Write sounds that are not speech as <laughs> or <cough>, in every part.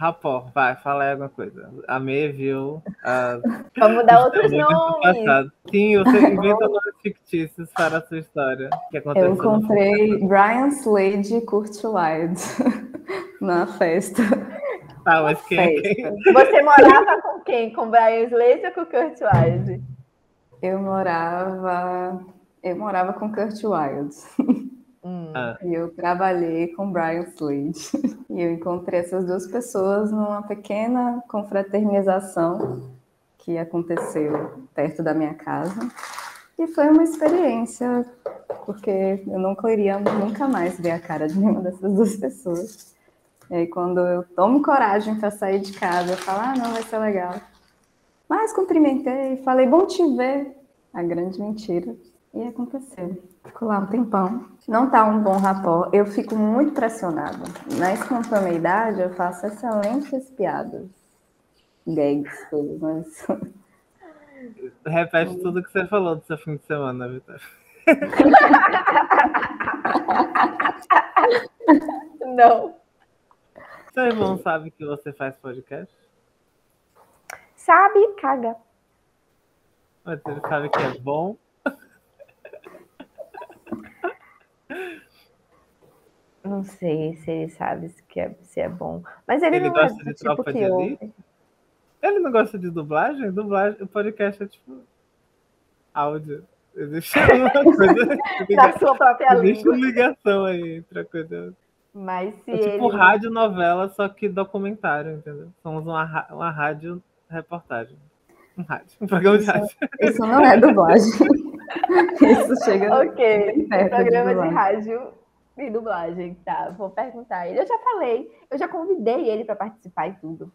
Rapor, vai, fala aí alguma coisa. A May viu. Vamos dar outros nomes. Sim, você <laughs> inventa nomes fictícios para a sua história. Que Eu encontrei Brian Slade e Kurt Wilde <laughs> na festa. Tá, mas quem, é quem? <laughs> Você morava com quem? Com Brian Slade ou com Kurt Wilde? Eu morava. Eu morava com Kurt Wilde. Hum. Ah. E eu trabalhei com Brian Slade. <laughs> E eu encontrei essas duas pessoas numa pequena confraternização que aconteceu perto da minha casa. E foi uma experiência, porque eu não queria nunca mais ver a cara de nenhuma dessas duas pessoas. E aí, quando eu tomo coragem para sair de casa, eu falo, ah, não, vai ser legal. Mas cumprimentei, falei, bom te ver. A grande mentira. E aconteceu. Ficou lá um tempão. Não tá um bom rapó. Eu fico muito pressionada. Na espontaneidade, eu faço excelentes piadas. Gags, tudo, mas. <laughs> Repete tudo que você falou do seu fim de semana, Vitor. <laughs> Não. Seu irmão sabe que você faz podcast? Sabe, caga. Mas ele sabe que é bom. Não sei se ele sabe se é, se é bom. Mas ele, ele não gosta é de tipo tropa que de elite? Ele não gosta de dublagem? Dublagem, o podcast é tipo áudio. Existe <laughs> uma coisa. <laughs> Da sua própria Existe língua. uma ligação aí entre a coisa. Mas se É tipo ele. rádio novela, só que documentário, entendeu? Somos uma, uma rádio reportagem. Um rádio, um programa de rádio. Isso não é dublagem. <laughs> Isso chega. Ok, de programa de dublagem. rádio e dublagem, tá? Vou perguntar a ele. Eu já falei, eu já convidei ele para participar e tudo.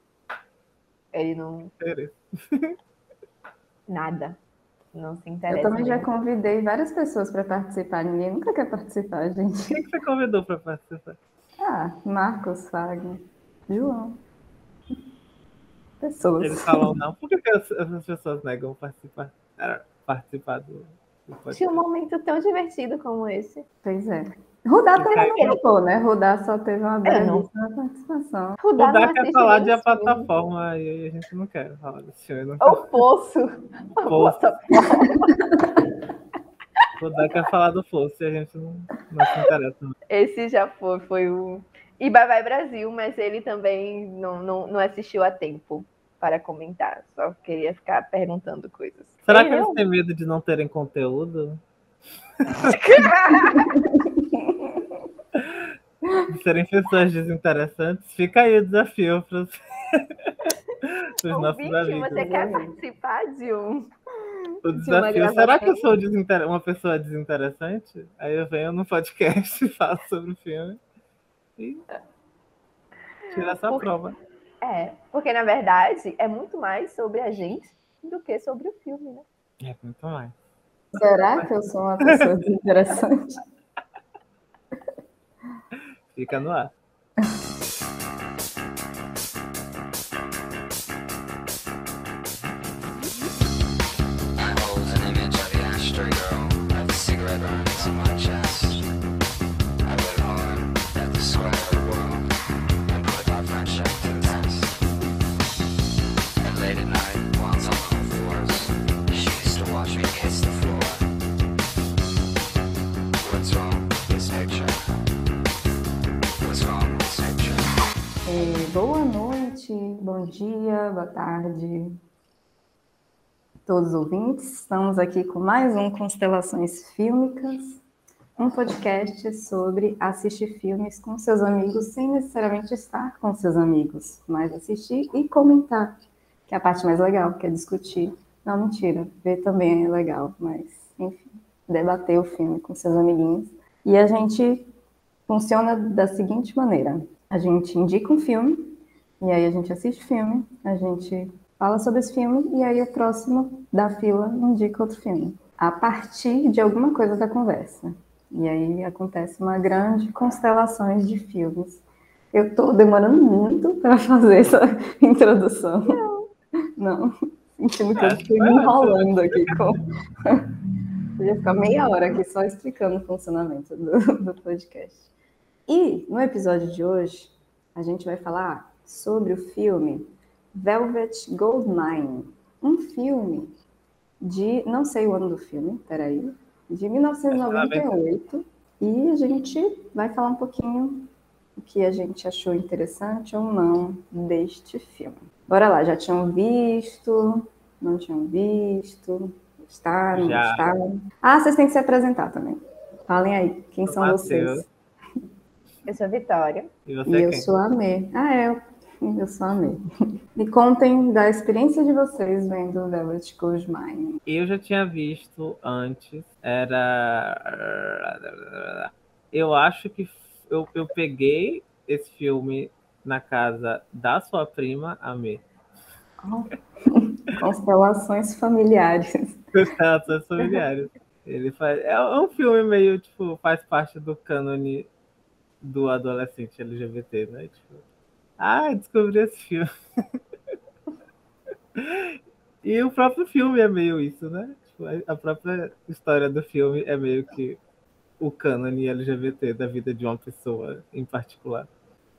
Ele não. Nada. Não se Eu interessa. também já mesmo. convidei várias pessoas para participar. Ninguém nunca quer participar, gente. Quem que você convidou para participar? Ah, Marcos, Fagner, João. Pessoas. Eles falam não. Por que, que as, as pessoas negam participar, ah, participar do, do podcast? Tinha um momento tão divertido como esse. Pois é. Rudá também Porque- não topou, né? Rudá só teve uma não. belíssima participação. O Rudá não Dá quer falar de a plataforma e aí a gente não quer falar desse filme. É O Poço. Poço. O Dá quer falar do Fosso e a gente não, não se interessa. Esse já foi, foi o. E Bye Bye Brasil, mas ele também não, não, não assistiu a tempo para comentar. Só queria ficar perguntando coisas. Será que eles têm medo de não terem conteúdo? <laughs> De serem pessoas desinteressantes? Fica aí o desafio para os <laughs> nossos Ouvinte, amigos. você quer participar de um? O de desafio. Será que eu sou desinter- uma pessoa desinteressante? Aí eu venho no podcast <laughs> e falo sobre o filme. E tira essa Por- prova. É, porque na verdade é muito mais sobre a gente do que sobre o filme, né? É muito mais. Será que eu sou uma pessoa desinteressante? <laughs> Fica no ar. Noite, bom dia, boa tarde, todos os ouvintes. Estamos aqui com mais um Constelações Fílmicas, um podcast sobre assistir filmes com seus amigos sem necessariamente estar com seus amigos, mas assistir e comentar, que é a parte mais legal, que é discutir. Não, mentira, ver também é legal, mas enfim, debater o filme com seus amiguinhos. E a gente funciona da seguinte maneira: a gente indica um filme, e aí a gente assiste filme, a gente fala sobre esse filme, e aí o próximo da fila indica outro filme, a partir de alguma coisa da conversa. E aí acontece uma grande constelação de filmes. Eu tô demorando muito para <laughs> fazer essa introdução. Não. Não. Senti muito que eu fiquei me enrolando aqui com. <laughs> Eu ia ficar meia hora aqui só explicando o funcionamento do, do podcast. E no episódio de hoje, a gente vai falar sobre o filme Velvet Goldmine, um filme de, não sei o ano do filme, peraí, de 1998, e a gente vai falar um pouquinho o que a gente achou interessante ou não deste filme. Bora lá, já tinham visto, não tinham visto, gostaram, não Já. gostaram? Ah, vocês têm que se apresentar também. Falem aí, quem são Matheus. vocês? Eu sou a Vitória. E você E eu quem? sou a Mê. Ah, é, <laughs> eu, eu sou a Mê. Me contem da experiência de vocês vendo Velvet Goldmine. Eu já tinha visto antes. Era. Eu acho que eu, eu peguei esse filme na casa da sua prima, a Mê. <laughs> Constelações familiares. Constelações familiares. Ele faz, é um filme meio, tipo, faz parte do cânone do adolescente LGBT, né? Tipo, ah, descobri esse filme. <laughs> e o próprio filme é meio isso, né? Tipo, a- própria história do filme é meio que o cânone LGBT da vida de uma pessoa em particular.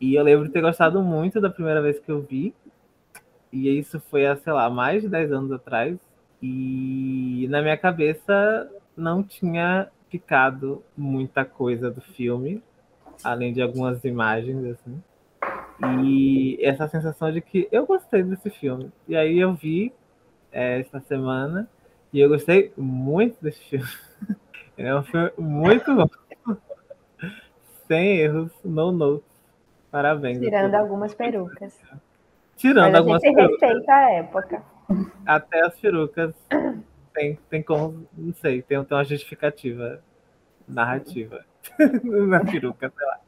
E eu lembro de ter gostado muito da primeira vez que eu vi. E isso foi há, sei lá, mais de 10 anos atrás. E na minha cabeça não tinha ficado muita coisa do filme, além de algumas imagens, assim. E essa sensação de que eu gostei desse filme. E aí eu vi é, essa semana e eu gostei muito desse filme. <laughs> É um filme muito bom. <laughs> Sem erros, no notes. Parabéns. a Tirando algumas perucas. Tirando Mas a algumas gente perucas. respeita a época. Até as perucas tem, tem como, não sei, tem, tem uma justificativa narrativa <laughs> na peruca, sei lá.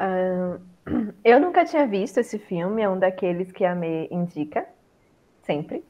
Ahn, eu nunca tinha visto esse filme, é um daqueles que a Mê indica, sempre.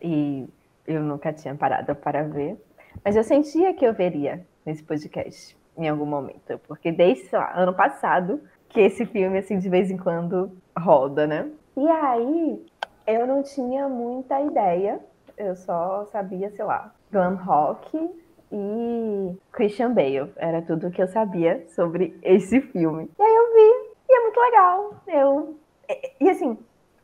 E eu nunca tinha parado para ver. Mas eu sentia que eu veria nesse podcast em algum momento, porque desde, sei lá, ano passado que esse filme, assim, de vez em quando roda, né? E aí, eu não tinha muita ideia, eu só sabia, sei lá, glam rock e Christian Bale. Era tudo que eu sabia sobre esse filme. E aí eu vi, e é muito legal. Eu... E, assim,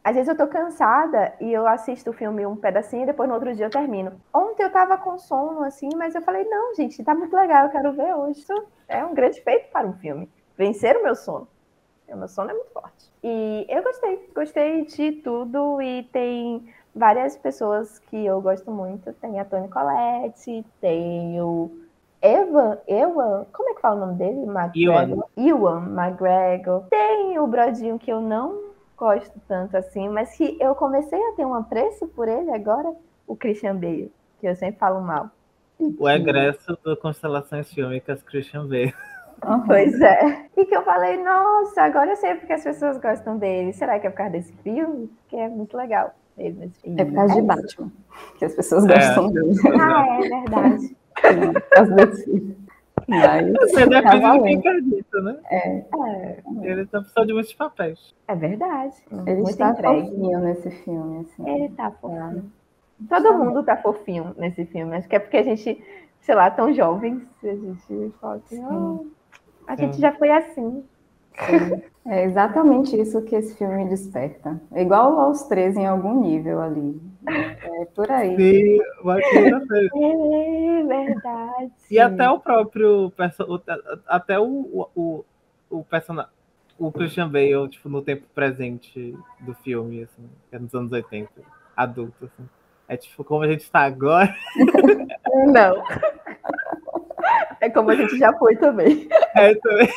às vezes eu tô cansada e eu assisto o filme um pedacinho e depois no outro dia eu termino. Ontem eu tava com sono, assim, mas eu falei, não, gente, tá muito legal, eu quero ver hoje. Isso é um grande feito para um filme. Vencer o meu sono. O meu sono é muito forte. E eu gostei, gostei de tudo e tem várias pessoas que eu gosto muito. Tem a Toni Collette, tem o Evan, Ewan, como é que fala o nome dele? McGregor. Ewan McGregor. Tem o Brodinho que eu não gosto tanto assim, mas que eu comecei a ter um apreço por ele agora, o Christian Bale, que eu sempre falo mal. O egresso do Constelações Fílmicas Christian Bale. Pois é. E que eu falei, nossa, agora eu sei porque as pessoas gostam dele. Será que é por causa desse filme? Que é muito legal ele nesse filme. É por causa de isso. Batman, que as pessoas É. gostam dele. Ah, é <laughs> verdade. Por causa desse filme. Mas Você depende de quem valendo. acredita, né? É, Ele tá precisando de muitos papéis. é verdade. Ele muito está entregue. fofinho nesse filme, assim. Ele tá fofinho. Todo mundo tá fofinho nesse filme. Acho que é porque a gente, sei lá, tão jovens, a gente fala assim, "Oh, a gente Sim. já foi assim. É exatamente isso que esse filme desperta. É igual aos 13 em algum nível ali. É por aí. Sim, vez. É verdade. E até o próprio até o, o, o, personagem, o Christian Bale, tipo, no tempo presente do filme, assim, que é nos anos 80, adulto, assim. É tipo como a gente está agora. Não. É como a gente já foi também. É, também.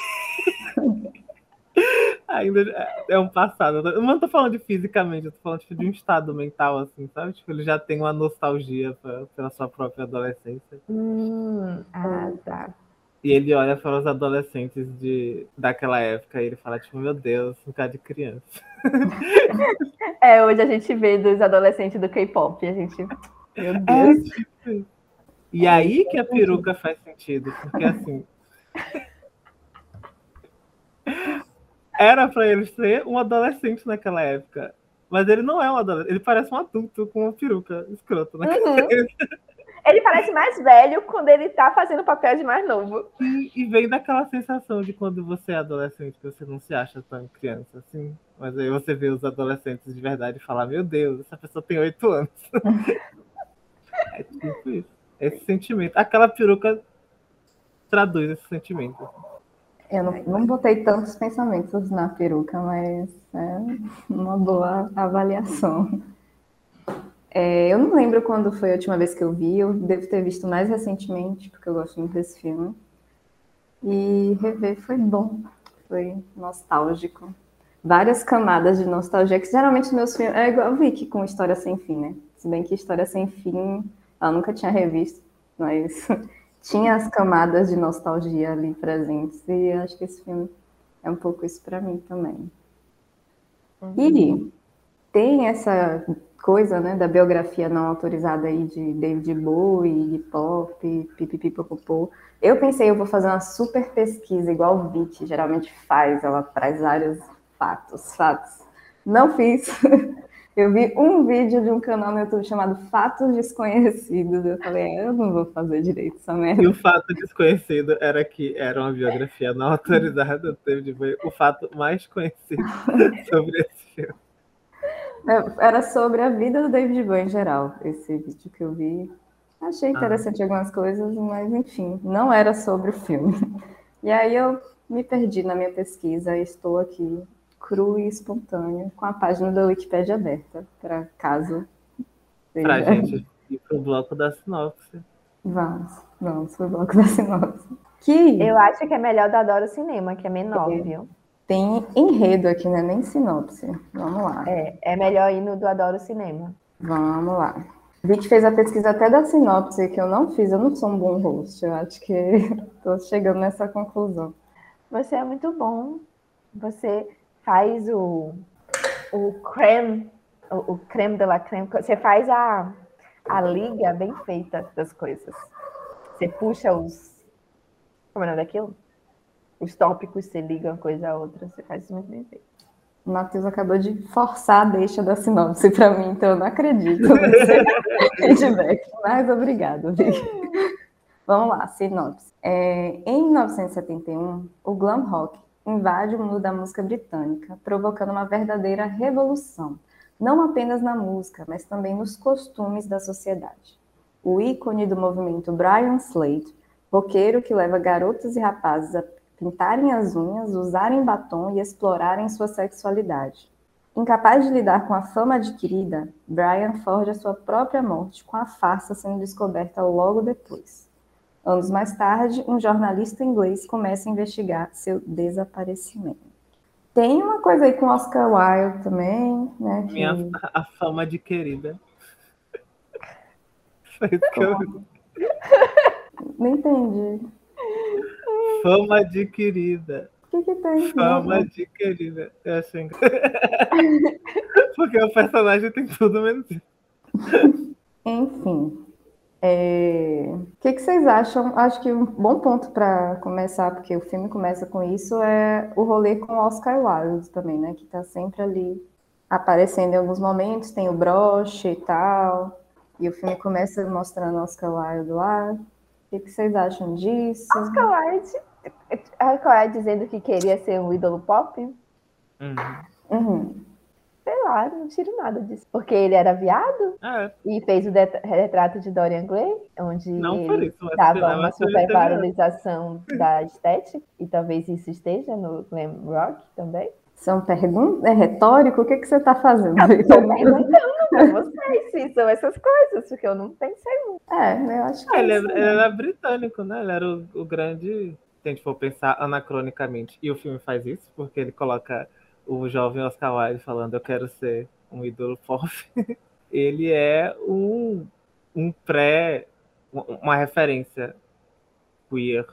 Ainda é um passado. Eu não tô falando de fisicamente, eu tô falando tipo, de um estado mental, assim, sabe? Tipo, ele já tem uma nostalgia pra- pela sua própria adolescência. Hum, ah, tá. E ele olha para os adolescentes de, daquela época e ele fala, tipo, meu Deus, um cara de criança. <laughs> É, hoje a gente vê dos adolescentes do K-pop. A gente. Meu É, Deus. isso. E aí que a peruca faz sentido, porque assim. <laughs> Era pra ele ser um adolescente naquela época. Mas ele não é um adolescente, ele parece um adulto com uma peruca escrota. Né? Uhum. <laughs> Ele parece mais velho quando ele tá fazendo papel de mais novo. E, e vem daquela sensação de quando você é adolescente, que você não se acha tão criança assim. Mas aí você vê os adolescentes de verdade e fala, meu Deus, essa pessoa tem oito anos. <laughs> é tipo isso. Esse sentimento. Aquela peruca traduz esse sentimento. Eu não, não botei tantos pensamentos na peruca, mas é uma boa avaliação. É, eu não lembro quando foi a última vez que eu vi, eu devo ter visto mais recentemente, porque eu gosto muito desse filme. E rever foi bom, foi nostálgico. Várias camadas de nostalgia, que geralmente meus filmes. É igual o Vicky com História Sem Fim, né? Se bem que História Sem Fim eu nunca tinha revisto, mas tinha as camadas de nostalgia ali presentes. E acho que esse filme é um pouco isso para mim também. Uhum. E tem essa coisa, né, da biografia não autorizada aí de David Bowie, hip hop, pipipipopopô. Eu pensei, eu vou fazer uma super pesquisa, igual o Vit geralmente faz, ela traz vários fatos, fatos. Não fiz. <laughs> Eu vi um vídeo de um canal no YouTube chamado Fatos Desconhecidos. Eu falei, eu não vou fazer direito essa merda. E o fato desconhecido era que era uma biografia não autorizada do David Bowie, o fato mais conhecido <laughs> sobre esse filme. É, Era sobre a vida do David Bowie em geral, esse vídeo que eu vi. Achei interessante algumas coisas, mas enfim, não era sobre o filme. E aí eu me perdi na minha pesquisa e estou aqui cru e espontânea com a página da Wikipédia aberta, para caso. Pra seja- gente ir pro bloco da sinopse. Vamos, vamos pro bloco da sinopse. Que Eu acho que é melhor do Adoro Cinema, que é menor, viu? tem enredo aqui, né? Nem sinopse. Vamos lá. É, é melhor ir no do Adoro Cinema. Vamos lá. Vi que fez a pesquisa até da sinopse, que eu não fiz, eu não sou um bom host. Eu acho que <laughs> estou chegando nessa conclusão. Você é muito bom. Você faz o, o creme, o, o creme de la creme. Você faz a, a liga bem feita das coisas. Você puxa os. Como é o nome daquilo? Os tópicos, você liga uma coisa a outra. Você faz isso muito bem feito. O Matheus acabou de forçar a deixa da sinopse para mim, então eu não acredito <laughs> feedback. Mas obrigada, Vicky. Vamos lá, sinopse. É, em 1971, o glam rock invade o mundo da música britânica, provocando uma verdadeira revolução, não apenas na música, mas também nos costumes da sociedade. O ícone do movimento Brian Slade, roqueiro que leva garotas e rapazes a pintarem as unhas, usarem batom e explorarem sua sexualidade. Incapaz de lidar com a fama adquirida, Brian forja sua própria morte com a farsa sendo descoberta logo depois. Anos mais tarde, um jornalista inglês começa a investigar seu desaparecimento. Tem uma coisa aí com Oscar Wilde também, né? que- Minha a fama de querida. <laughs> Foi isso que eu. <laughs> Não entendi. Fama adquirida. O que, que tem? Fama de querida. Eu achei engraçado. Porque o personagem tem tudo menos. Enfim. É, O que, que vocês acham? Acho que um bom ponto para começar, porque o filme começa com isso, é o rolê com Oscar Wilde também, né? Que tá sempre ali aparecendo em alguns momentos, tem o broche e tal. E o filme começa mostrando Oscar Wilde lá. O que, que vocês acham disso? Oscar Wilde, Oscar Wilde dizendo que queria ser um ídolo pop? Uhum. Uhum. Sei lá, não tiro nada disso. Porque ele era viado É, e fez o retrato de Dorian Gray, onde não ele isso, dava uma mas ele super teve- valorização da estética, e talvez isso esteja no glam rock também. São perguntas? É retórico? O que, que você está fazendo? Estou perguntando <laughs> vocês se são essas coisas, porque eu não pensei muito. É, eu acho que Ah, ele, é é- isso ele mesmo. era britânico, né? Ele era o, o grande. Se a gente for pensar anacronicamente, e o filme faz isso, porque ele coloca o jovem Oscar Wilde falando: Eu quero ser um ídolo pop. <laughs> ele é um, um pré. uma referência queer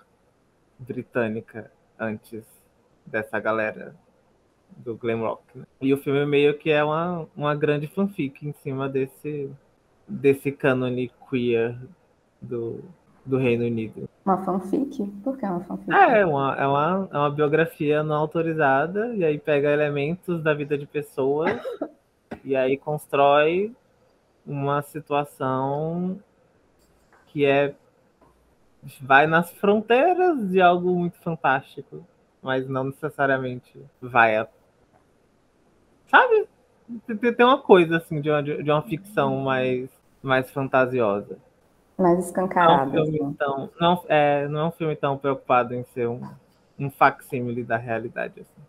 britânica antes dessa galera do glam rock. né? E o filme meio que é uma, uma grande fanfic em cima desse, desse cânone queer do, do Reino Unido. Uma fanfic? Por que uma fanfic? É, uma, é, uma, é uma biografia não autorizada, e aí pega elementos da vida de pessoas <laughs> e aí constrói uma situação que é vai nas fronteiras de algo muito fantástico, mas não necessariamente vai a sabe? Tem, tem uma coisa assim de uma, de uma ficção mais mais fantasiosa. Mais Não é um escancarado. filme assim. tão, não, é, não é um filme tão preocupado em ser um, um facsímile da realidade. Assim.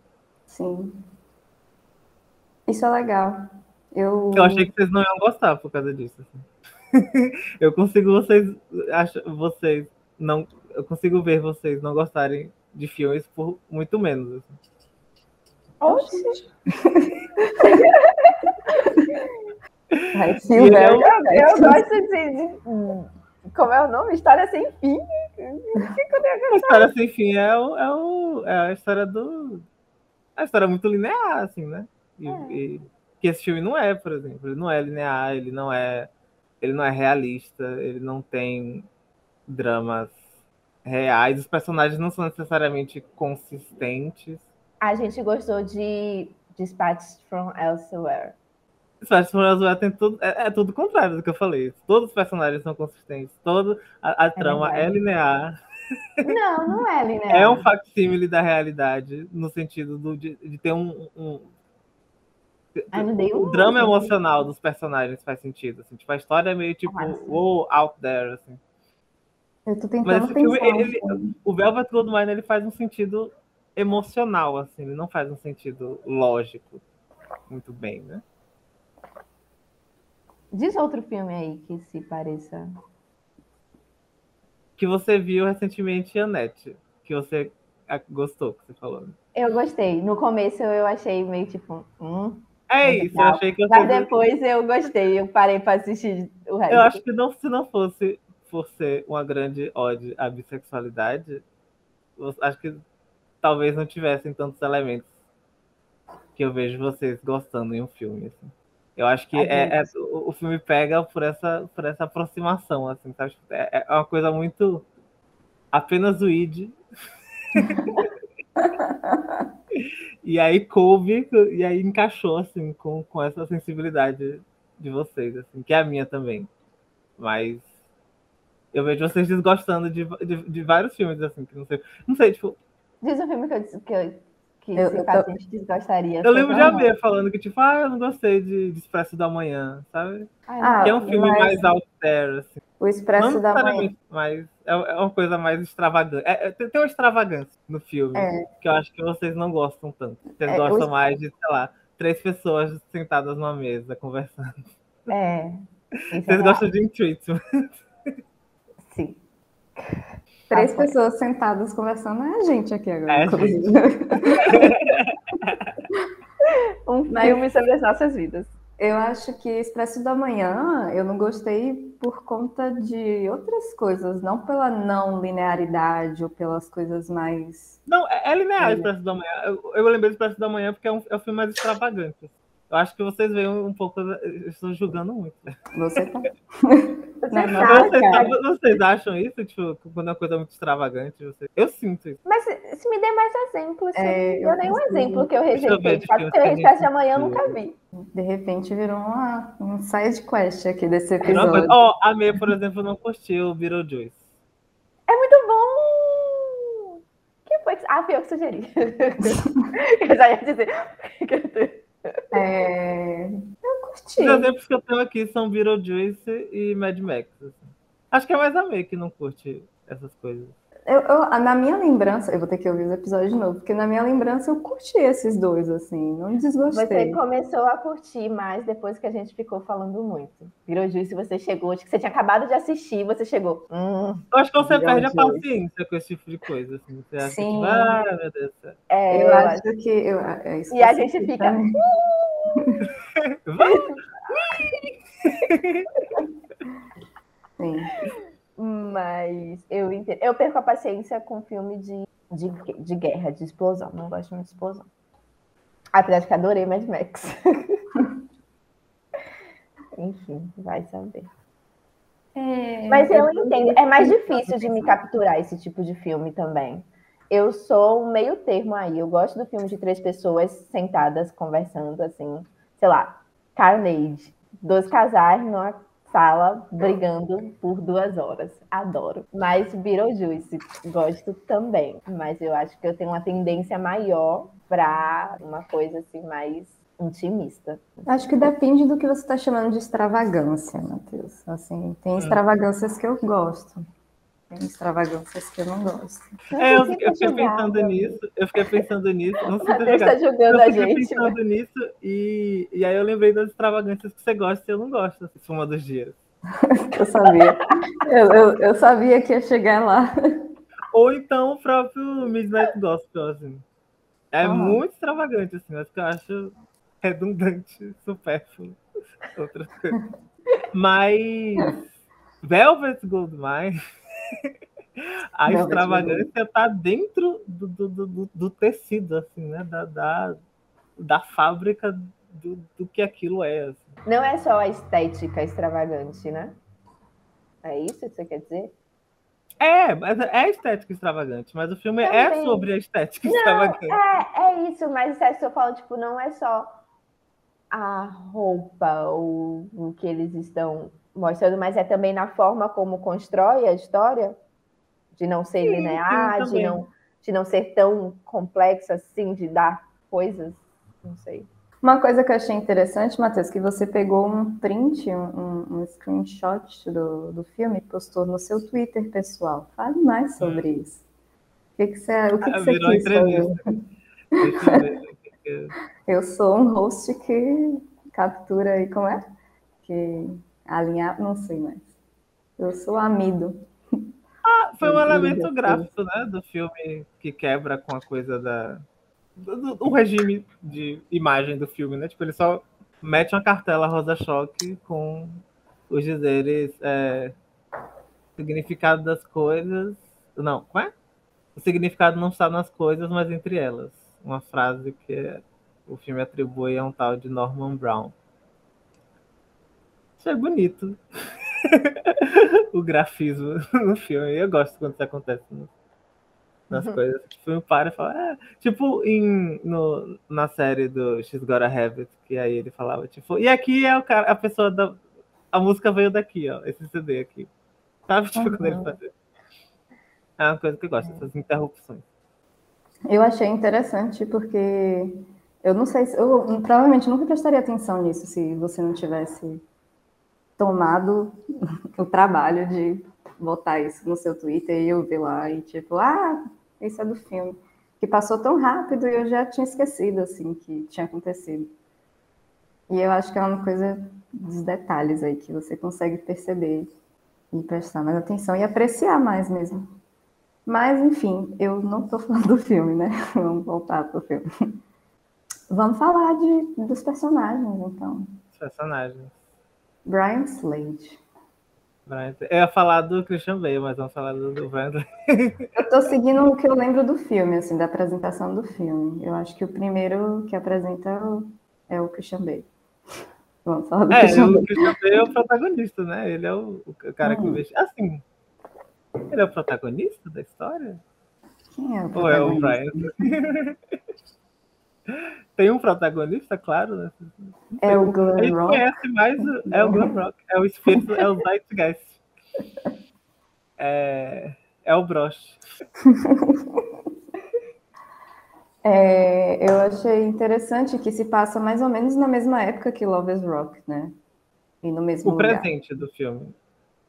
Sim. Isso é legal. Eu, Eu achei que vocês não iam gostar por causa disso. assim. <laughs> eu consigo vocês, acho, vocês não, eu consigo ver vocês não gostarem de filmes por muito menos. assim. Oxi, <laughs> Ai, E Silvia, é um- eu, eu gosto de, de- Como é o nome? História sem fim. A história sem fim é, o, é, o, é a história do. É a história muito linear, assim, né? E, e- que esse filme não é, por exemplo. Ele não é linear, ele não é. Ele não é realista, ele não tem dramas reais, os personagens não são necessariamente consistentes. A gente gostou de Dispatch from Elsewhere. From Elsewhere tem tudo, é, é tudo contrário do que eu falei. Todos os personagens são consistentes, todo, a, a trama é linear. Não, não é linear. É um facsímile da realidade, no sentido do, de, de ter um. um- Ai, o um drama emocional dos personagens faz sentido. Assim, tipo, a história é meio tipo, Ah, wow, out there. Assim. eu tô Mas tentando filme, pensar. ele- assim. o Velvet Goldmine ele faz um sentido emocional, assim, ele não faz um sentido lógico muito bem, né? Diz outro filme aí que se pareça. Que você viu recentemente, Annette, que você gostou, que você falou. Eu gostei. No começo eu achei meio tipo. Hum. É isso, eu legal. achei que você Mas depois eu gostei. Eu parei pra assistir o resto. Eu acho que não, se não fosse por ser uma grande ode à bissexualidade, eu acho que talvez não tivessem tantos elementos que eu vejo vocês gostando em um filme. assim. Eu acho que é, é- o, filme pega por essa, por essa aproximação, assim, sabe? É, é uma coisa muito apenas o id. <laughs> e aí coube, e aí encaixou assim com, com essa sensibilidade de vocês, assim, que é a minha também. Mas eu vejo vocês desgostando de, de, de vários filmes, assim, que não sei. Não sei, tipo, Diz um filme que eu, que eu, que Eu- eu o tô- eu lembro de Amê falando que, tipo, ah, eu não gostei de, de Expresso da Manhã, sabe? Ai, Ah, que é um filme mas- mais out there, assim. O Expresso Não da Manhã. mas é, é uma coisa mais extravagante. É- é- tem tem uma extravagância no filme É. que eu acho que vocês não gostam tanto. Vocês É, gostam o- mais de, sei lá, três pessoas sentadas numa mesa conversando. É. É Vocês gostam de Treatment. Sim. Três foi. pessoas sentadas conversando, é a gente aqui agora. É. <laughs> Um filme sobre as nossas vidas. Eu acho que Expresso da Manhã eu não gostei por conta de outras coisas, não pela não linearidade ou pelas coisas mais. Não, é, é linear É. Expresso da Manhã. Eu, eu lembrei do Expresso da Manhã porque é um, é um filme mais extravagante. Eu acho que vocês veem um pouco. Eu estou julgando muito. Você tá. <laughs> Você Não, não. sabe, Vocês, vocês acham isso? Tipo, quando é uma coisa muito extravagante? Vocês... Eu sinto isso. Mas se, me der mais exemplos, É, eu eu dei um consigo. exemplo que eu rejeitei. porque que eu Expresso de amanhã eu nunca vi. De repente virou uma, um side quest aqui desse É episódio. Ó, a Mê, por exemplo, não curtiu o Beetlejuice. É muito bom! Quem foi que... Ah, fui eu que sugeri. <laughs> eu já ia dizer. É, Eu curti. Os exemplos que eu tenho aqui são Beetlejuice e Mad Max. assim. Acho que é mais a Mê que não curte essas coisas. Eu, eu- na minha lembrança, eu vou ter que ouvir os episódios de novo, porque na minha lembrança eu curti esses dois, assim, não Você desgostei. começou a curtir mais depois que a gente ficou falando muito. Virou juiz você chegou, acho que você tinha acabado de assistir, você chegou. Hum, Eu acho que você perde a Beetlejuice. paciência com esse tipo de coisa. Assim. Você acha Sim. tipo, ah, meu Deus do céu. é, Eu eu acho que eu, é isso E que a gente fica, também. <laughs> Sim. Mas eu entendo. Eu perco a paciência com filme de, de, de guerra, de explosão. Não gosto muito de explosão. Apesar de que adorei Mad Max. <laughs> Enfim, vai saber. É, Mas eu entendo. É mais difícil de me capturar esse tipo de filme também. Eu sou um meio termo aí. Eu gosto do filme de três pessoas sentadas conversando, assim, sei lá, Carnage. Dois casais numa sala brigando por duas horas. Adoro. Mas Beetlejuice, gosto também. Mas eu acho que eu tenho uma tendência maior para uma coisa assim mais intimista. Acho que depende do que você está chamando de extravagância, Matheus. Assim, tem extravagâncias que eu gosto. Tem extravagâncias que eu não gosto. É, eu, eu fiquei julgada. pensando nisso, eu fiquei pensando nisso, não sei Matheus tá julgando eu a fiquei gente. né? pensando nisso e, e aí eu lembrei das extravagâncias que você gosta e eu não gosto, assim, uma dos dias. <laughs> Eu sabia. Eu, eu, eu sabia que ia chegar lá. Ou então o próprio Midnight Gospel, assim. É Ah. muito extravagante, assim, mas que eu acho redundante, supérfluo, outras coisas. Mas Velvet Goldmine, a Velvet extravagância tá dentro do, do, do, do- do tecido, assim, né? Da, da, da fábrica do, do que aquilo é. assim. Não é só a estética extravagante, né? É isso que você quer dizer? É, é estética extravagante, mas o filme é Também. sobre a estética extravagante. É, é isso, mas é que eu falo, tipo, não é só a roupa ou o que eles estão mostrando, mas é também na forma como constrói a história, de não ser Sim, linear, sim, de não, de não ser tão complexa assim, de dar coisas, não sei. Uma coisa que eu achei interessante, Matheus, que você pegou um print, um, um- um screenshot do, do filme e postou no seu Twitter pessoal. Fale mais sobre isso. O que, que você, o que, que Ah, você virou quis fazer? entrevista. <laughs> Deixa eu ver. porque- Eu sou um host que captura aí, como é? Que alinhar, não sei mais. Eu sou amido. Foi um elemento gráfico, né, do filme que quebra com a coisa da do, do- do regime de imagem do filme, né? Tipo, ele só mete uma cartela rosa choque com os dizeres é, significado das coisas. Não, como é? O significado não está nas coisas, mas entre elas. Uma frase que o filme atribui a um tal de Norman Brown. Isso é bonito. <laughs> o grafismo no filme. Eu gosto quando isso acontece no- nas Uhum. coisas. O filme para e fala. "Ah", tipo em, no, na série do She's Got a Habit, que aí ele falava, tipo, e aqui é o cara, a pessoa da. A música veio daqui, ó, esse CD aqui. Sabe? Tipo, quando ele Uhum. fazia. É uma coisa que eu gosto, essas interrupções. Eu achei interessante porque eu não sei se eu provavelmente nunca prestaria atenção nisso se você não tivesse tomado <laughs> o trabalho de botar isso no seu Twitter e eu ver lá e tipo, ah, isso é do filme. Que passou tão rápido e eu já tinha esquecido assim que tinha acontecido. E eu acho que é uma coisa dos detalhes aí que você consegue perceber e prestar mais atenção e apreciar mais mesmo. Mas, enfim, eu não estou falando do filme, né? <laughs> Vamos voltar pro filme. Vamos falar de, dos personagens, então. Personagens. Brian Slade. Eu ia falar do Christian Bale, mas vamos falar do, do Brian. <laughs> Eu estou seguindo o que eu lembro do filme, assim, da apresentação do filme. Eu acho que o primeiro que apresenta é o- o Christian Bale. Vamos falar do É, Christian o Bale. Christian Bale é o protagonista, né? Ele é o, o cara que Hum. investe. Assim, ele é o protagonista da história? Quem é o Ou é o protagonista? Brian? <laughs> Tem um protagonista, claro, né? É o A gente Rock. conhece mais o, é o Glam Rock, é o espírito, é o Zeitgeist. <laughs> É, é o Broche. É, eu achei interessante que se passa mais ou menos na mesma época que Love is Rock, né? E no mesmo O lugar. presente do filme. É,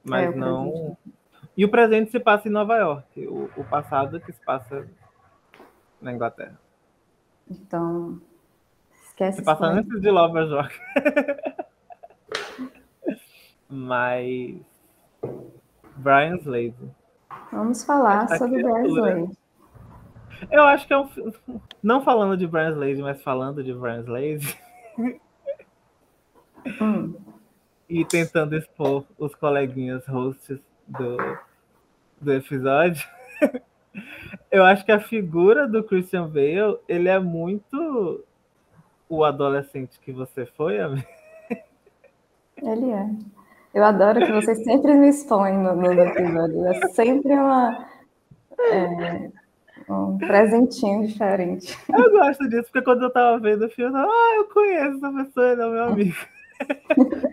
Mas o não. presente. E o presente se passa em Nova York. O, o passado que se passa na Inglaterra. Então, esquece Se esse passa comentário. antes de is Rock. <laughs> Mas. Brian Slade. Vamos falar Essa sobre Brian criatura. Slade. Eu acho que é um. <laughs> Não falando de Brian Slade, mas falando de Brian Slade. <laughs> Hum, e tentando expor os coleguinhas hosts do, do episódio. Eu acho que a figura do Christian Bale, ele é muito o adolescente que você foi, amigo. ele é. Eu adoro que vocês sempre me expõem no- nos episódios. É sempre uma, é, um presentinho diferente. Eu gosto disso, porque quando eu tava vendo o filme, eu tava, ah, eu conheço essa pessoa, ele é meu amigo. <laughs>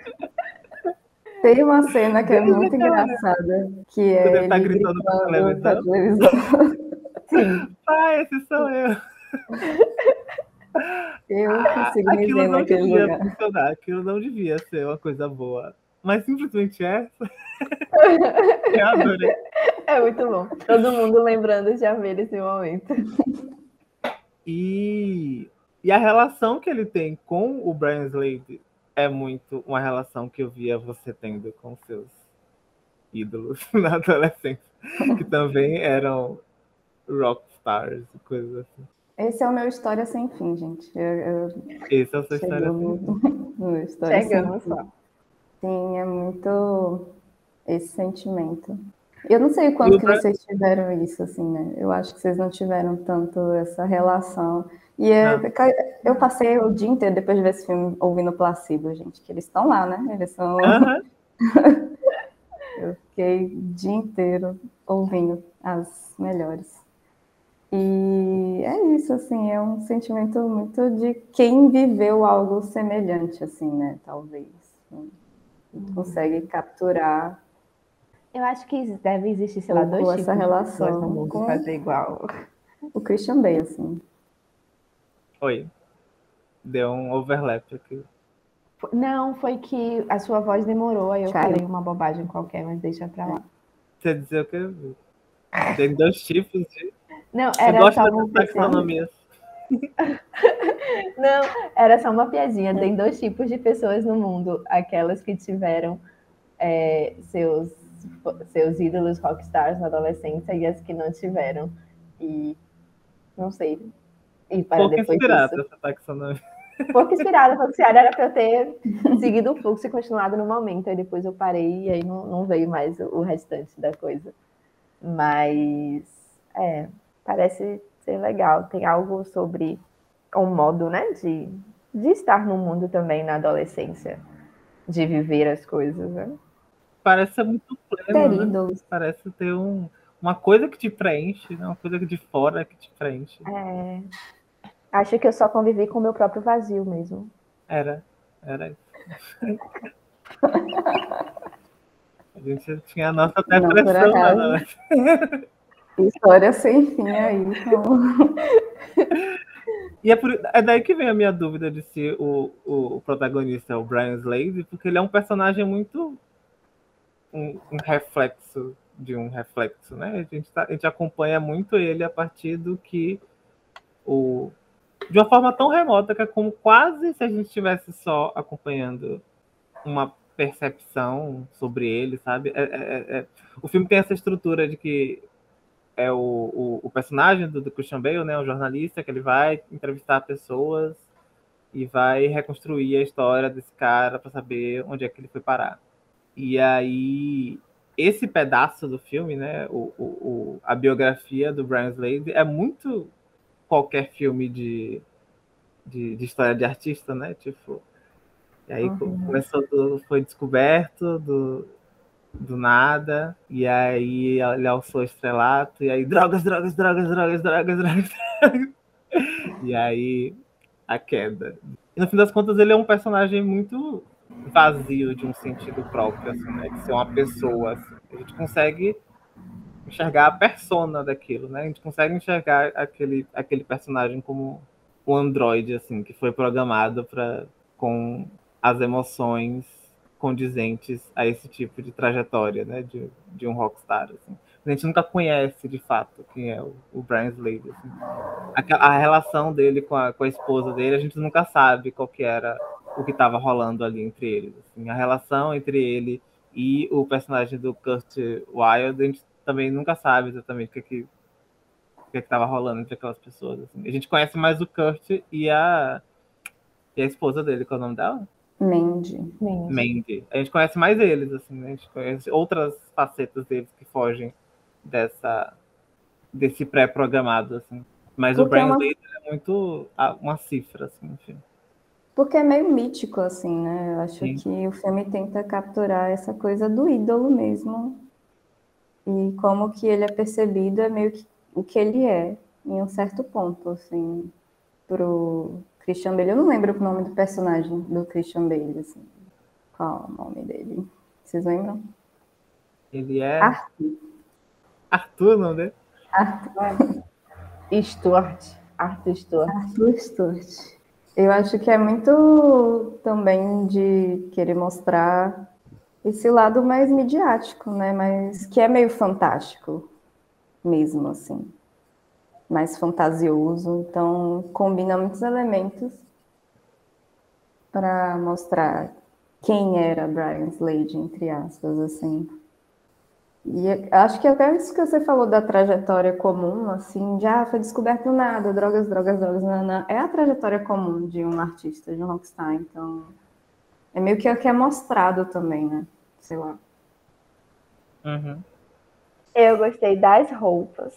Tem uma cena que é muito engraçada, que é Quando ele tá gritando gritando pra televisão. Sim. Ah, esse sou eu. Eu consigo me Aquilo não devia lugar. funcionar, aquilo não devia ser uma coisa boa. Mas simplesmente é. <laughs> Eu adorei. É muito bom. Todo mundo lembrando de Amelie nesse momento. E, e a relação que ele tem com o Brian Slade é muito uma relação que eu via você tendo com seus ídolos <laughs> na adolescência, que também eram rockstars e coisas assim. Esse é o meu História Sem Fim, gente. Eu, eu Essa é a sua história. <laughs> no, no meu História Chegamos Sem Fim. lá. Sim, é muito esse sentimento. Eu não sei o quanto o que vocês tiveram isso, assim, né? Eu acho que vocês não tiveram tanto essa relação. E é- eu passei o dia inteiro, depois de ver esse filme, ouvindo Placebo, gente, que eles estão lá, né? Eles são... Aham. <laughs> Eu fiquei o dia inteiro ouvindo as melhores. E é isso, assim, é um sentimento muito de quem viveu algo semelhante, assim, né? Talvez. E Consegue capturar Eu acho que deve existir, sei lá, dois essa tipos relação de com- fazer igual. o Christian Bale, assim. Oi. Deu um overlap aqui. Não, foi que a sua voz demorou, aí eu Caiu. falei uma bobagem qualquer, mas deixa pra lá. Você dizer o que? Tem dois tipos de. Não, Você era gosta só uma taxonomias. <laughs> Não, era só uma piadinha. Tem dois tipos de pessoas no mundo: aquelas que tiveram é, seus, seus ídolos rockstars na adolescência e as que não tiveram. E não sei. E para Pouco depois inspirada disso. essa taxonomia. <laughs> Pouco inspirada, pouco inspirada era para eu ter seguido o fluxo e continuado no momento. Aí depois eu parei e aí não, não veio mais o restante da coisa. Mas é, parece ser legal. Tem algo sobre o modo, né, de, de estar no mundo também na adolescência, de viver as coisas, né? Parece ser muito Ter pleno, né? Parece ter um, uma coisa que te preenche, né? uma coisa de fora que te preenche. É, acho que eu só convivi com o meu próprio vazio mesmo. Era, era isso. <laughs> A gente tinha a nossa Não, depressão. acaso. né? História sem fim aí. Então... <laughs> E é, por, é daí que vem a minha dúvida de se o, o, o protagonista é o Brian Slade, porque ele é um personagem muito. Um, um reflexo de um reflexo, né? A gente, tá- a gente acompanha muito ele a partir do que. O, de uma forma tão remota que é como quase se a gente estivesse só acompanhando uma percepção sobre ele, sabe? É- é- é- o filme tem essa estrutura de que é o, o, o personagem do, do Christian Bale, né, o jornalista, que ele vai entrevistar pessoas e vai reconstruir a história desse cara para saber onde é que ele foi parar. E aí, esse pedaço do filme, né, o, o, o- a biografia do Brian Slade é muito qualquer filme de, de, de história de artista, né, tipo... E aí Uhum. começou do, foi descoberto do, do nada, e aí ele alçou o estrelato, e aí drogas, drogas, drogas, drogas, drogas, drogas, drogas. E aí a queda. E no fim das contas ele é um personagem muito vazio de um sentido próprio, assim, né? De ser uma pessoa. assim. A gente consegue enxergar a persona daquilo, né? A gente consegue enxergar aquele, aquele personagem como um androide, assim, que foi programado para com as emoções condizentes a esse tipo de trajetória, né, de, de um rockstar, assim. A gente nunca conhece, de fato, quem é o, o Brian Slade, assim. Aquela- A, relação dele com a, com a esposa dele, a gente nunca sabe qual que era o que estava rolando ali entre eles, assim. A relação entre ele e o personagem do Kurt Wilde, a gente também nunca sabe exatamente o que que o que estava rolando entre aquelas pessoas, assim. A gente conhece mais o Kurt e a e a esposa dele, qual é o nome dela? Mandy. Mandy. A gente conhece mais eles, assim, né? A gente conhece outras facetas deles que fogem dessa desse pré-programado, assim. Mas o Porque é uma- é muito uma cifra, assim, enfim. Porque é meio mítico, assim, né? Eu acho Sim. que o filme tenta capturar essa coisa do ídolo mesmo. E como que ele é percebido é meio que o que ele é, em um certo ponto, assim, pro Christian Bale. Eu não lembro o nome do personagem do Christian Bale, assim. Qual é o nome dele? Vocês lembram? Ele é. Arthur. Arthur, não né? Arthur, <laughs> Stuart. Arthur Stuart. Arthur Stewart. Eu acho que é muito também de querer mostrar esse lado mais midiático, né? Mas que é meio fantástico mesmo, assim. Mais fantasioso. Então, combina muitos elementos para mostrar quem era Brian Slade, entre aspas, assim. E acho que até isso que você falou da trajetória comum, assim, já foi descoberto nada, drogas, drogas, drogas, não, não. é a trajetória comum de um artista, de um rockstar, então é meio que o que é mostrado também, né? Sei lá. Uhum. Eu gostei das roupas.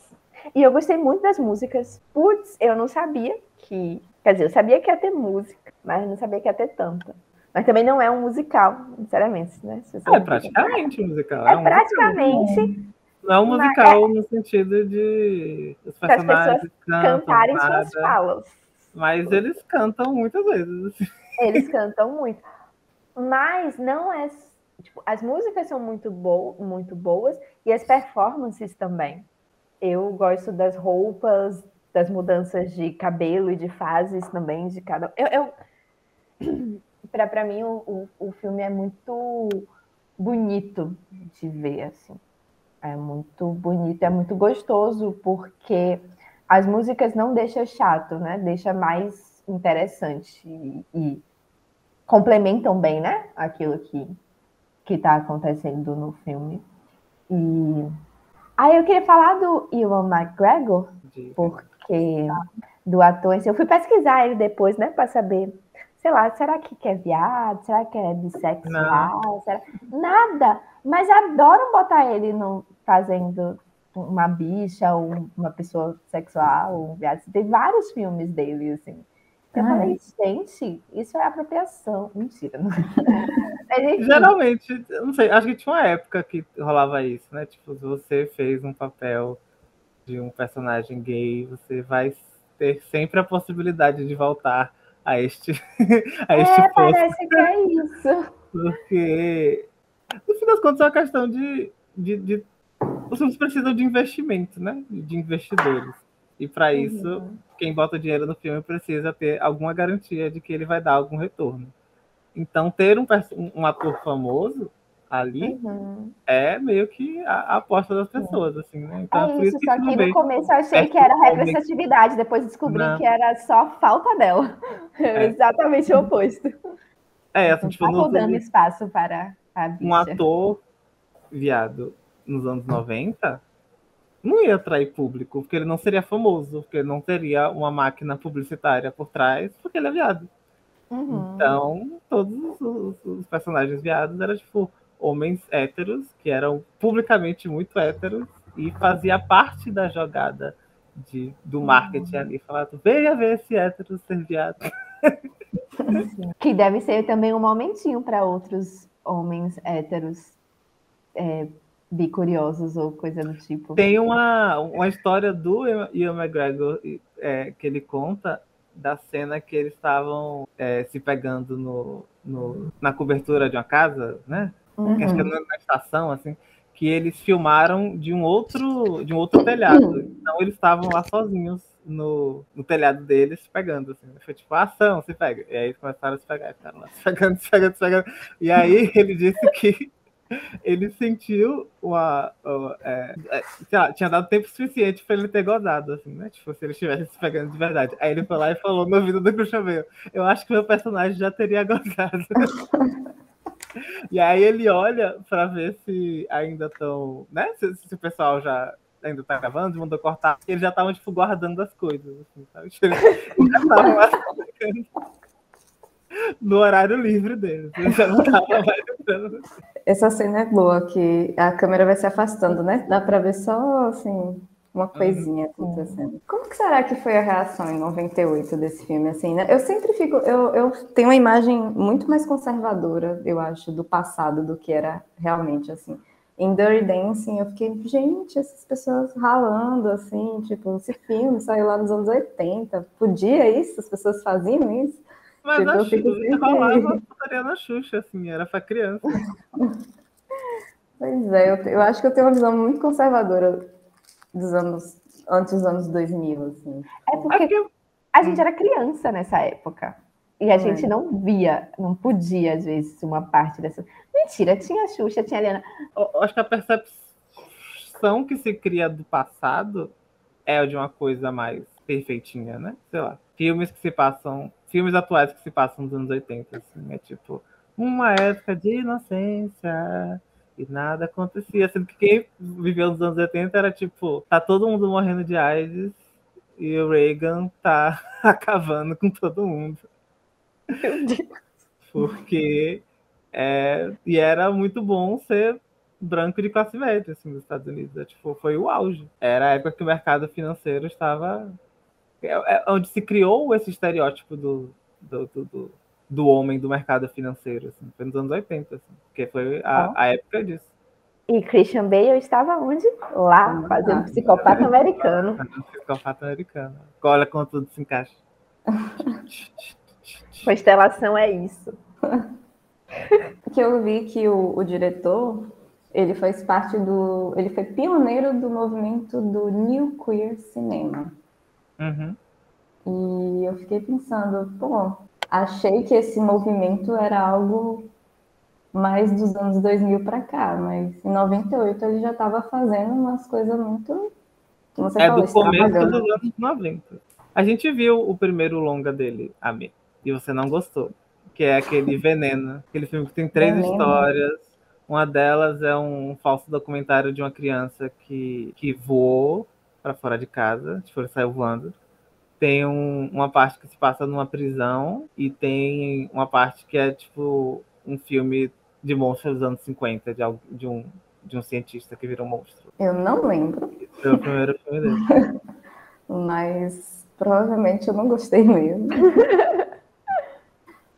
E eu gostei muito das músicas. Putz, eu não sabia que. Quer dizer, eu sabia que ia ter música, mas não sabia que ia ter tanta. Mas também não é um musical, sinceramente, né? É praticamente um musical. É um praticamente musical. Não é um musical no sentido de os personagens cantam cantarem nada, suas falas. mas eles cantam muitas vezes. Eles <laughs> cantam muito. Mas não é. Tipo, as músicas são muito, bo muito boas e as performances também. Eu gosto das roupas, das mudanças de cabelo e de fases também de cada. Eu, eu... <clears throat> para mim o, o, o filme é muito bonito de ver assim. É muito bonito, é muito gostoso porque as músicas não deixam chato, né? Deixa mais interessante e, e complementam bem, né? Aquilo que que está acontecendo no filme. E aí eu queria falar do Ewan McGregor, porque do ator, eu fui pesquisar ele depois, né, para saber, sei lá, será que é viado? Será que é bissexual? Será... Nada, mas adoram botar ele no fazendo uma bicha ou uma pessoa sexual, ou um viado. Tem vários filmes dele assim. Eu falei, gente, isso é apropriação. Mentira, não. <laughs> Mas, Geralmente, não sei, acho que tinha uma época que rolava isso, né? Tipo, se você fez um papel de um personagem gay, você vai ter sempre a possibilidade de voltar a este, <laughs> a este é, posto. parece que é isso. Porque, no fim das contas, é uma questão de. de, de os filmes precisam de investimento, né? De investidores. E para isso, Uhum. Quem bota dinheiro no filme precisa ter alguma garantia de que ele vai dar algum retorno. Então, ter um, um- ator famoso ali Uhum. é meio que a, a aposta das pessoas, assim, né? Então, É por isso, só que no começo eu achei É que era representatividade, depois descobri Não. que era só falta dela. É. <laughs> Exatamente o oposto. É, assim, tipo, tá no- dando espaço para a bicha. um ator viado nos anos 90 não ia atrair público, porque ele não seria famoso, porque ele não teria uma máquina publicitária por trás, porque ele é viado. Uhum. Então, todos os, os- personagens viados eram, tipo, homens héteros, que eram publicamente muito héteros, e fazia parte da jogada de, do marketing ali, falando, venha ver esse hétero ser viado. <laughs> Que deve ser também um momentinho para outros homens héteros é, bicuriosos ou coisa do tipo. Tem uma, uma história do Ian McGregor é, que ele conta da cena que eles estavam é, se pegando no, no- na cobertura de uma casa, né? Uhum. Acho que é na na estação, assim, que eles filmaram de um outro, de um outro telhado. Então eles estavam lá sozinhos no, no telhado deles se pegando. Assim. Foi tipo, ação, se pega. E aí começaram a se pegar, ficaram lá se pegando, se pegando, se pegando. E aí ele disse que ele sentiu uma. uma, é, é, lá, tinha dado tempo suficiente para ele ter gozado, assim, né? Tipo, se ele estivesse se pegando de verdade. Aí ele foi lá e falou no ouvido do Bale, eu acho que meu personagem já teria gozado. <laughs> E aí ele olha para ver se ainda estão, né? Se, se o pessoal já ainda tá gravando, mandou cortar. Eles já estavam, tipo, guardando as coisas, assim, sabe? Eles já estavam lá <laughs> no horário livre deles. Eles já não estavam mais entrando. Essa cena é boa, que a câmera vai se afastando, né? Dá pra ver só, assim, uma coisinha acontecendo. Como que será que foi a reação em 98 desse filme, assim, né? Eu sempre fico... Eu, eu tenho uma imagem muito mais conservadora, eu acho, do passado do que era realmente, assim. Em Dirty Dancing, eu fiquei, gente, essas pessoas ralando, assim, tipo, esse filme saiu lá nos anos 80. Podia isso? As pessoas faziam isso? Mas Tipo, a eu fico sempre- rolava <laughs> putaria na Xuxa, assim, era pra criança. Pois é, eu, eu acho que eu tenho uma visão muito conservadora dos anos, antes dos anos 2000, assim. É É porque a gente era criança nessa época. E a É. gente não via, não podia, às vezes, uma parte dessa. Mentira, tinha a Xuxa, tinha a Liana. eu acho que a percepção que se cria do passado é de uma coisa mais perfeitinha, né? Sei lá. Filmes que se passam. Filmes atuais que se passam nos anos 80, assim, é tipo uma época de inocência e nada acontecia. Sendo que quem viveu nos anos 80 era tipo, tá todo mundo morrendo de AIDS e o Reagan tá <laughs> acabando com todo mundo. Porque é, e era muito bom ser branco de classe média assim, nos Estados Unidos. É, tipo, foi o auge. Era a época que o mercado financeiro estava. É, é onde se criou esse estereótipo do, do, do, do, do homem do mercado financeiro. Assim. Foi nos anos 80, assim, porque foi a, a época disso. E Christian Bale estava onde? Lá, fazendo psicopata americano. Psicopata americano. Olha como tudo se encaixa. <laughs> Constelação é isso. Porque eu vi que o, o diretor, ele faz parte do. Ele foi pioneiro do movimento do New Queer Cinema. Uhum. E eu fiquei pensando, pô, achei que esse movimento era algo mais dos anos 2000 para cá, mas em 98 ele já estava fazendo umas coisas muito. Como você É falou, do começo dos anos 90. A gente viu o primeiro longa dele, Ami, e você não gostou. Que é aquele <laughs> Veneno. Aquele filme que tem três Veneno. histórias. Uma delas é um falso documentário de uma criança que, que voou para fora de casa, tipo, ele saiu voando. Tem um- uma parte que se passa numa prisão e tem uma parte que é tipo um filme de monstros dos anos 50, de, de, um, de um cientista que virou monstro. Eu não lembro, Foi o primeiro filme dele. <laughs> mas provavelmente eu não gostei mesmo. <laughs>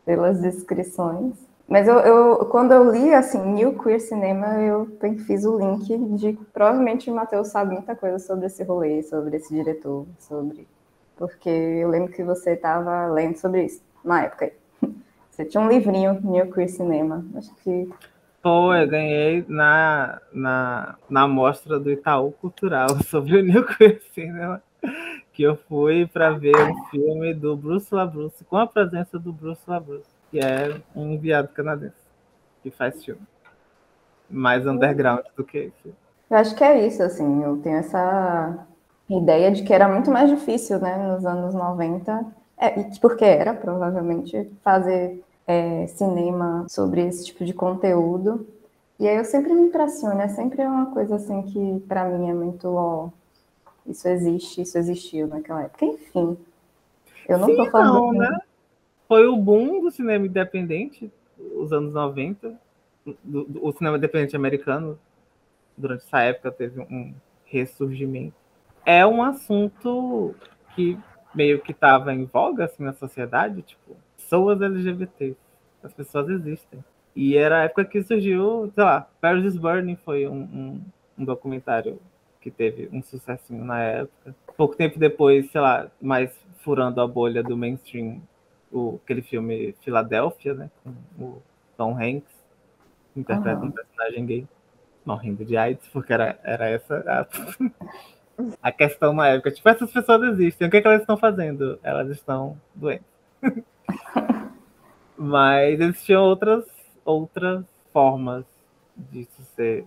Pelas descrições. Mas eu, eu- quando eu li assim, New Queer Cinema, eu fiz o link de provavelmente o Matheus sabe muita coisa sobre esse rolê, sobre esse diretor, sobre. Porque eu lembro que você estava lendo sobre isso na época. <laughs> Você tinha um livrinho, New Queer Cinema. Acho que Pô, eu ganhei na, na, na mostra do Itaú Cultural <laughs> sobre o New Queer Cinema, que eu fui para ver um filme do Bruce LaBruce, com a presença do Bruce LaBruce, que é um enviado canadense, que faz filme. Mais underground do que esse. Eu acho que é isso, assim, eu tenho essa ideia de que era muito mais difícil, né, nos anos 90, é, que- porque era, provavelmente, fazer é, cinema sobre esse tipo de conteúdo. E aí eu sempre me impressiono, é sempre uma coisa assim que para mim é muito, ó, isso existe, isso existiu naquela época. Enfim, eu não tô falando Não, né? Foi o boom do cinema independente, os anos 90, do- do- o cinema independente americano, durante essa época teve um ressurgimento. É um assunto que meio que estava em voga assim, na sociedade, tipo, pessoas LGBT, as pessoas existem. E era a época que surgiu, sei lá, Paris is Burning foi um, um, um documentário que teve um sucessinho na época. Pouco tempo depois, sei lá, mais furando a bolha do mainstream, o, aquele filme Filadélfia, né? Com o Tom Hanks, que interpreta Aham. um personagem gay, morrendo de AIDS, porque era, era essa a, <laughs> a questão na época. Tipo, essas pessoas existem, o que, é que elas estão fazendo? Elas estão doentes. <laughs> Mas existiam outras, outras formas disso ser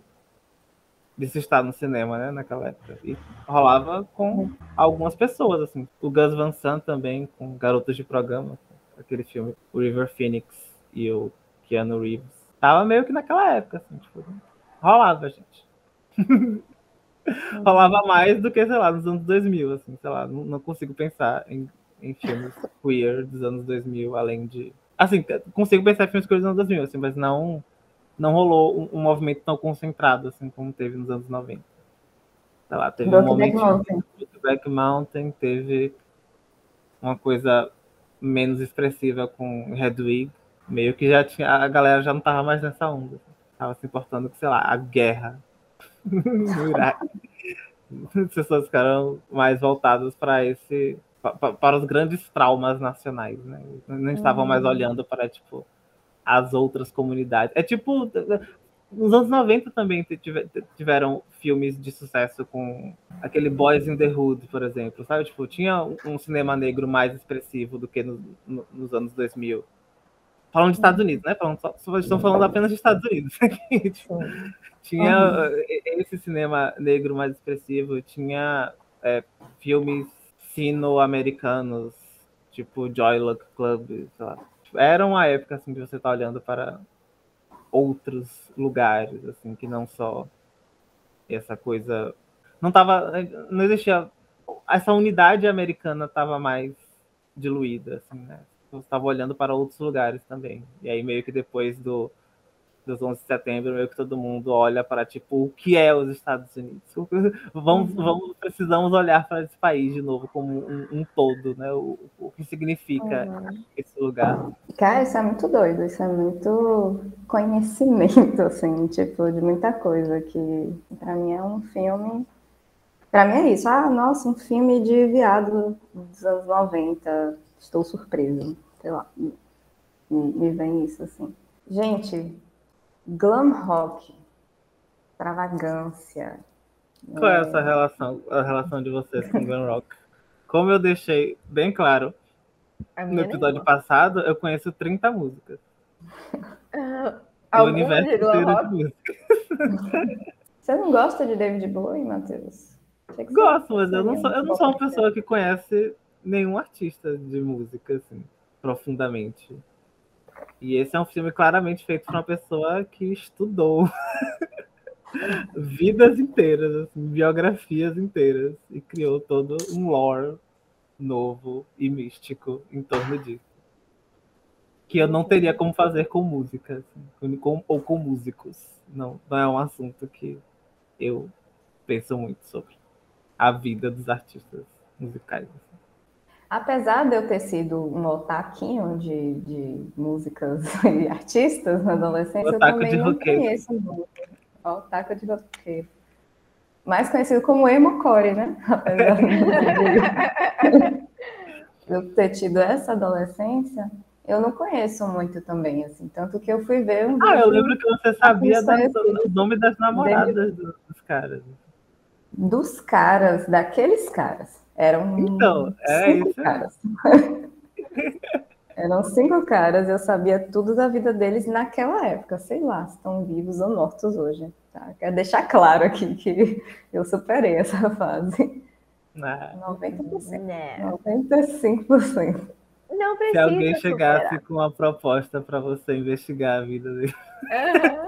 disso estar no cinema, né, naquela época. E rolava com algumas pessoas, assim. O Gus Van Sant também, com Garotos de Programa, aquele filme, o River Phoenix e o Keanu Reeves. Tava meio que naquela época, assim, tipo, rolava, gente. rolava mais do que, sei lá, nos anos 2000, assim, sei lá, não, não consigo pensar em, em filmes queer dos anos 2000, além de... Assim, consigo pensar em filmes queer dos anos 2000, assim, mas não não rolou um, um movimento tão concentrado assim como teve nos anos 90. Sei lá, teve um Brokeback momento Mountain. Back Mountain, teve uma coisa menos expressiva com Hedwig, meio que já tinha a galera já não tava mais nessa onda, tava se importando com, sei lá, a guerra <laughs> no Iraque. As pessoas ficaram mais voltadas para esse pa- pa- para os grandes traumas nacionais, né? Não estavam mais olhando para tipo as outras comunidades. É tipo nos anos 90 também tive- tiveram filmes de sucesso com aquele Boys in the Hood, por exemplo, sabe? Tipo, tinha um- cinema negro mais expressivo do que no- no- nos anos 2000. Falando de Estados Unidos, né? Falando só, só estão falando apenas de Estados Unidos. <laughs> Tipo, tinha eh, esse cinema negro mais expressivo, tinha eh, filmes sino-americanos, tipo Joy Luck Club, sei lá. Tipo, Era uma época assim que você tá olhando para outros lugares, assim, que não só essa coisa. Não tava. Não existia. Essa unidade americana estava mais diluída, assim, né? Você estava olhando para outros lugares também. E aí, meio que depois do, dos 11 de setembro, meio que todo mundo olha para, tipo, o que é os Estados Unidos? <laughs> Vamos, vamos, precisamos olhar para esse país de novo como um, um todo, né? O, o que significa Uhum. esse lugar. Cara, isso é muito doido, isso é muito conhecimento, <laughs> assim, tipo, de muita coisa que pra mim é um filme. Pra mim é isso, ah, nossa, um filme de viado dos anos 90, estou surpresa, sei lá, me, me vem isso assim. Gente, glam rock, extravagância. Qual é essa relação, a relação de vocês com glam rock? Como eu deixei bem claro no episódio nenhuma. passado, eu conheço 30 músicas. Ah, O universo de glam inteiro rock? de música. <laughs> Você não gosta de David Bowie, Matheus? Gosto, mas eu não sou, eu não sou uma pessoa que conhece nenhum artista de música, assim, profundamente. E esse é um filme claramente feito por uma pessoa que estudou <laughs> vidas inteiras, assim, biografias inteiras, e criou todo um lore novo e místico em torno disso. Que eu não teria como fazer com música, assim, com- ou com músicos. Não, não é um assunto que eu penso muito sobre a vida dos artistas musicais. Apesar de eu ter sido um otaquinho de, de músicas <laughs> e artistas na adolescência, eu também não roqueiro. conheço muito. Otaku de roqueiro. Mais conhecido como emo core, né? <laughs> Apesar de <laughs> eu ter tido essa adolescência, eu não conheço muito também, assim. Tanto que eu fui ver um Ah, eu lembro que você sabia da- nome das namoradas do- dos caras. dos caras, daqueles caras. Eram Então, é cinco isso. caras. <laughs> Eram cinco caras, eu sabia tudo da vida deles naquela época. Sei lá se estão vivos ou mortos hoje. Tá? Quero deixar claro aqui que eu superei essa <laughs> fase. né? 90%. Não, 95%. não Se precisa alguém chegasse superar. com uma proposta para você investigar a vida dele. Aham.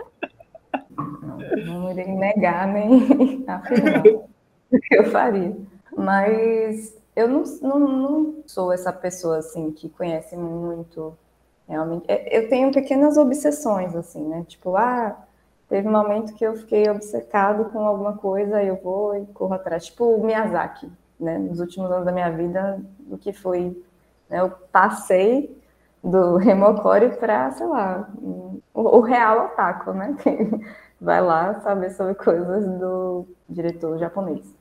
<laughs> Não irei negar nem afirmar o que eu faria. Mas eu não, não, não sou essa pessoa assim que conhece muito realmente. É, Eu tenho pequenas obsessões assim, né? Tipo, ah, teve um momento que eu fiquei obcecado com alguma coisa, eu vou e corro atrás. Tipo o Miyazaki, né? Nos últimos anos da minha vida, o que foi, né? Eu passei do <laughs> Remocore para, sei lá, o, real otaku, né? <laughs> Vai lá saber sobre coisas do diretor japonês.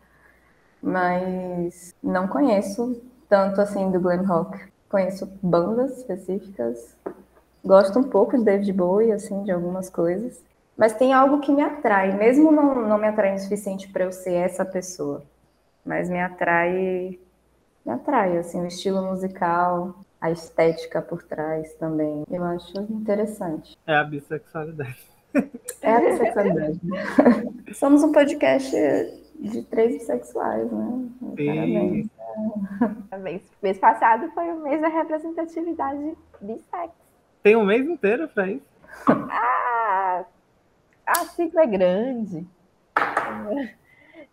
Mas não conheço tanto assim do glam rock. Conheço bandas específicas. Gosto um pouco de David Bowie, assim, de algumas coisas. Mas tem algo que me atrai, mesmo não, não me atraindo o suficiente para eu ser essa pessoa. Mas me atrai, me atrai, assim, o estilo musical, a estética por trás também. Eu acho interessante. É a bissexualidade. É a bissexualidade. <laughs> Somos um podcast de três bissexuais, né? Parabéns. E <laughs> Mês, mês passado foi o mês da representatividade bissex. tem um mês inteiro para isso. <laughs> Ah, a sigla é grande.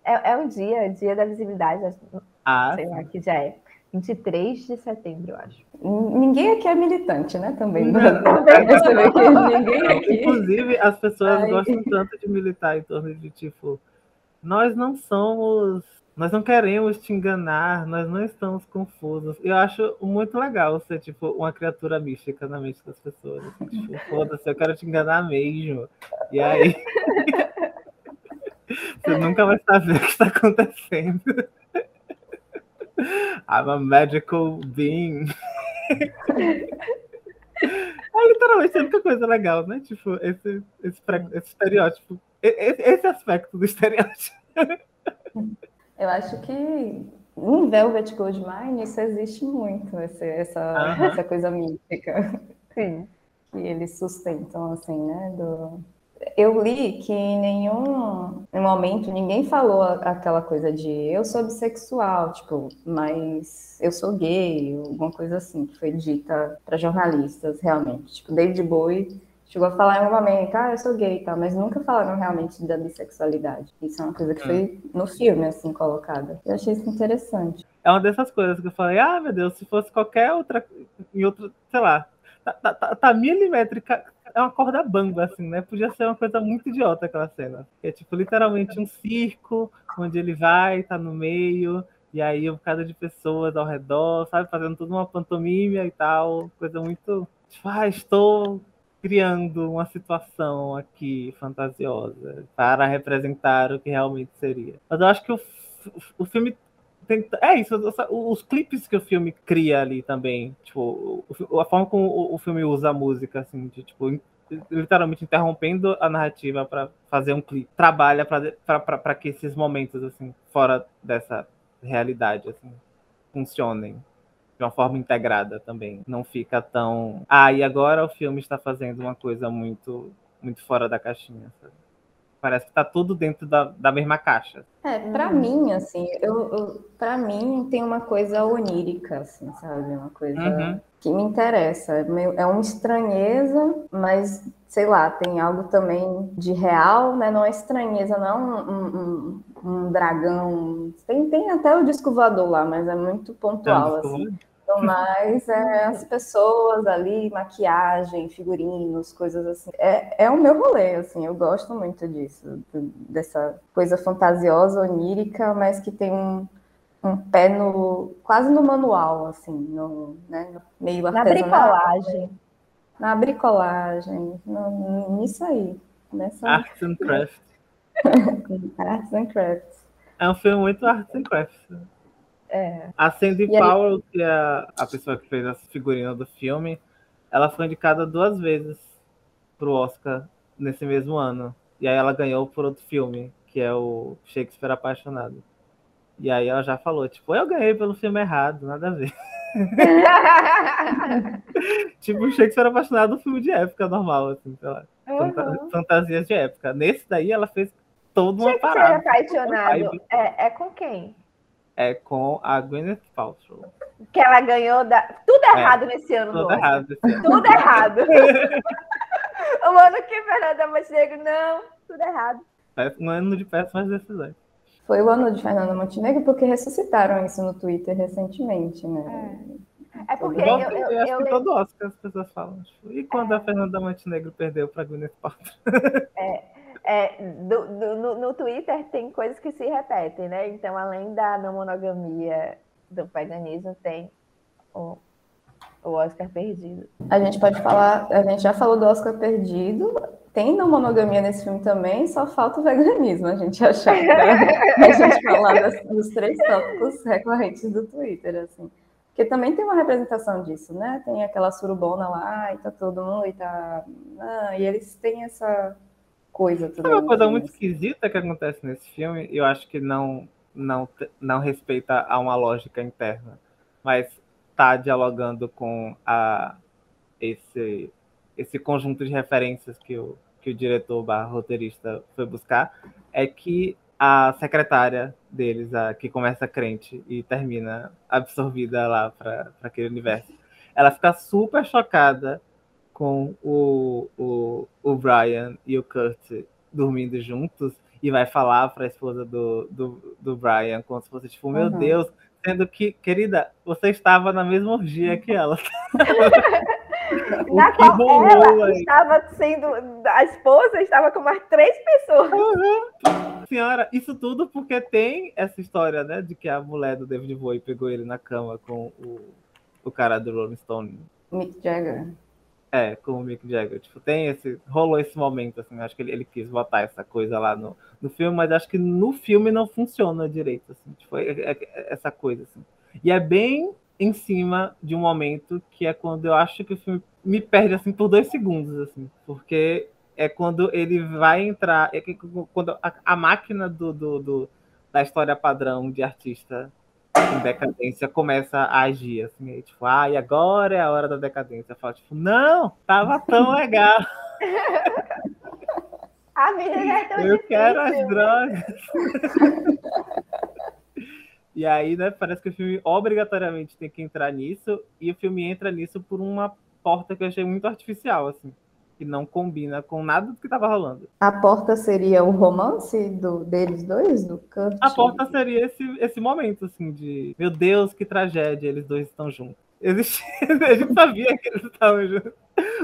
É, é um dia, dia da visibilidade, acho- Ah, sei lá que já é. 23 de setembro, eu acho. Ninguém aqui é militante, né? Também. Não. <laughs> Você vê que ninguém aqui. Inclusive, as pessoas Ai. gostam tanto de militar em torno de tipo, nós não somos, nós não queremos te enganar, nós não estamos confusos. Eu acho muito legal ser tipo uma criatura mística na mente das pessoas. assim, tipo, <laughs> foda-se, eu quero te enganar mesmo. E aí <laughs> você nunca vai saber o que está acontecendo. I'm a magical being. Aí <laughs> literalmente a única coisa legal, né? Tipo, esse, esse, esse estereótipo. Esse, aspecto do estereótipo. Eu acho que em Velvet Goldmine isso existe muito, esse- essa, essa coisa mística Sim. que eles sustentam, assim, né? do- Eu li que em nenhum momento ninguém falou aquela coisa de eu sou bissexual, tipo, mas eu sou gay, alguma coisa assim, que foi dita para jornalistas, realmente. Tipo, David Bowie chegou a falar em um momento, ah, eu sou gay e tal, mas nunca falaram realmente da bissexualidade. Isso é uma coisa que foi no filme, assim, colocada. Eu achei isso interessante. É uma dessas coisas que eu falei, ah, meu Deus, se fosse qualquer outra, em outro, sei lá, tá, tá, tá, tá milimétrica, é uma corda bamba, assim, né? Podia ser uma coisa muito idiota aquela cena. É tipo, literalmente um circo, onde ele vai, tá no meio, e aí um bocado de pessoas ao redor, sabe? Fazendo toda uma pantomima e tal, coisa muito. Tipo, ah, estou criando uma situação aqui fantasiosa para representar o que realmente seria. Mas eu acho que o, o filme tem- é isso, os, clipes que o filme cria ali também, tipo, a forma como o, o filme usa a música, assim, de, tipo, literalmente interrompendo a narrativa para fazer um clipe, trabalha para que esses momentos, assim, fora dessa realidade, assim, funcionem de uma forma integrada também. Não fica tão. Ah, e agora o filme está fazendo uma coisa muito, muito fora da caixinha, sabe? Parece que tá tudo dentro da, da mesma caixa. É, pra mim, assim, eu, eu, pra mim tem uma coisa onírica, assim, sabe? Uma coisa Uhum. que me interessa. É É uma estranheza, mas, sei lá, tem algo também de real, né? Não é estranheza, não é um, um, um- dragão. Tem, tem até o disco voador lá, mas é muito pontual, Então, assim. Então, mais é as pessoas ali, maquiagem, figurinos, coisas assim. É, é o meu rolê, assim, eu gosto muito disso, dessa coisa fantasiosa, onírica, mas que tem um, um pé no, quase no manual, assim, no, né, no meio Na artesanal, bricolagem. Na bricolagem, no- nisso aí, nessa Arts and Crafts. <laughs> arts and crafts. É um filme muito arts and crafts. É. A Sandy E aí- Powell, que é a pessoa que fez a figurina do filme, ela foi indicada duas vezes pro Oscar nesse mesmo ano. E aí ela ganhou por outro filme, que é o Shakespeare Apaixonado. E aí ela já falou, tipo, eu ganhei pelo filme errado, nada a ver. <laughs> <laughs> tipo, Shakespeare Apaixonado é um filme de época normal, assim, sei lá. Uhum. Fantasias de época. Nesse daí ela fez toda uma ser parada. apaixonado. É, é com quem? É com a Gwyneth Paltrow. Que ela ganhou da. Tudo É, errado nesse ano, Tudo errado. esse ano. Tudo errado. <laughs> o ano que Fernanda Montenegro, não, tudo errado. Um ano de péssimas decisões. Foi o ano de Fernanda Montenegro, porque ressuscitaram isso no Twitter recentemente, né? É porque Igual eu, que- eu, eu acho eu que todo Oscar as pessoas falam. tipo, e quando a Fernanda Montenegro perdeu pra Gwyneth Paltrow? <laughs> é, do- do- no, no Twitter tem coisas que se repetem, né? Então, além da não monogamia do paganismo, tem o, o Oscar perdido. A gente pode falar, a gente já falou do Oscar perdido, tem não monogamia nesse filme também, só falta o veganismo, a gente achar pra a gente falar das- dos três tópicos recorrentes do Twitter, assim. Porque também tem uma representação disso, né? Tem aquela surubona lá, e tá todo mundo, e tá... Ah, e eles têm essa coisa É também. uma coisa assim, muito esquisita que acontece nesse filme, e eu acho que não, não, não respeita a uma lógica interna, mas tá dialogando com a, esse, esse conjunto de referências que o, que o diretor barra roteirista foi buscar, é que a secretária deles, a que começa crente e termina absorvida lá para aquele universo, ela fica super chocada com o, o, o Brian e o Kurt dormindo juntos e vai falar para a esposa do, do, do Brian como se fosse tipo, meu Uhum. Deus, sendo que, querida, você estava na mesma orgia que ela. <laughs> Na qual rolou ela aí? estava sendo. A esposa estava com mais três pessoas. Senhora, isso tudo porque tem essa história, né, de que a mulher do David Bowie pegou ele na cama com o, o cara do Rolling Stone. Mick Jagger. É, com o Mick Jagger. Tipo, tem esse. Rolou esse momento, assim. Acho que ele, ele quis botar essa coisa lá no, no filme, mas acho que no filme não funciona direito, assim. Tipo, é- é- é essa coisa, assim. E é bem em cima de um momento que é quando eu acho que o filme me perde assim por dois segundos, assim, porque é quando ele vai entrar, é que- quando a, a máquina do, do, do- da história padrão de artista em decadência começa a agir, assim, tipo, ah, e agora é a hora da decadência. Eu falo, tipo, não, tava tão legal, <laughs> A vida não é tão eu quero as difícil. drogas. <laughs> E aí, né, parece que o filme obrigatoriamente tem que entrar nisso, e o filme entra nisso por uma porta que eu achei muito artificial, assim, que não combina com nada do que tava rolando. A porta seria o romance do, deles dois, do Kurt? A porta seria esse, esse momento, assim, de meu Deus, que tragédia, eles dois estão juntos. Existia, a gente sabia que eles estavam juntos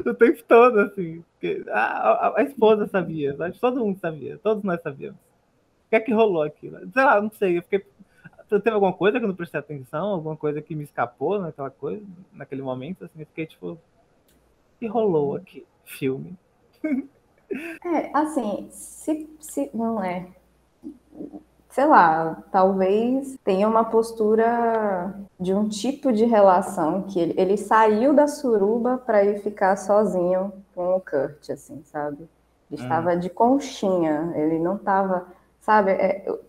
o tempo todo, assim. A, a- a esposa sabia, todo mundo sabia, todos nós sabíamos. O que é que rolou aqui? Sei lá, não sei, eu fiquei. Teve alguma coisa que eu não prestei atenção, alguma coisa que me escapou naquela coisa, naquele momento, assim, eu fiquei tipo. Que rolou aqui? Filme. <laughs> É, assim, se, se não é. Sei lá, talvez tenha uma postura de um tipo de relação que ele, ele saiu da suruba para ir ficar sozinho com o Kurt, assim, sabe? Ele Hum. estava de conchinha, ele não estava, sabe? é, eu-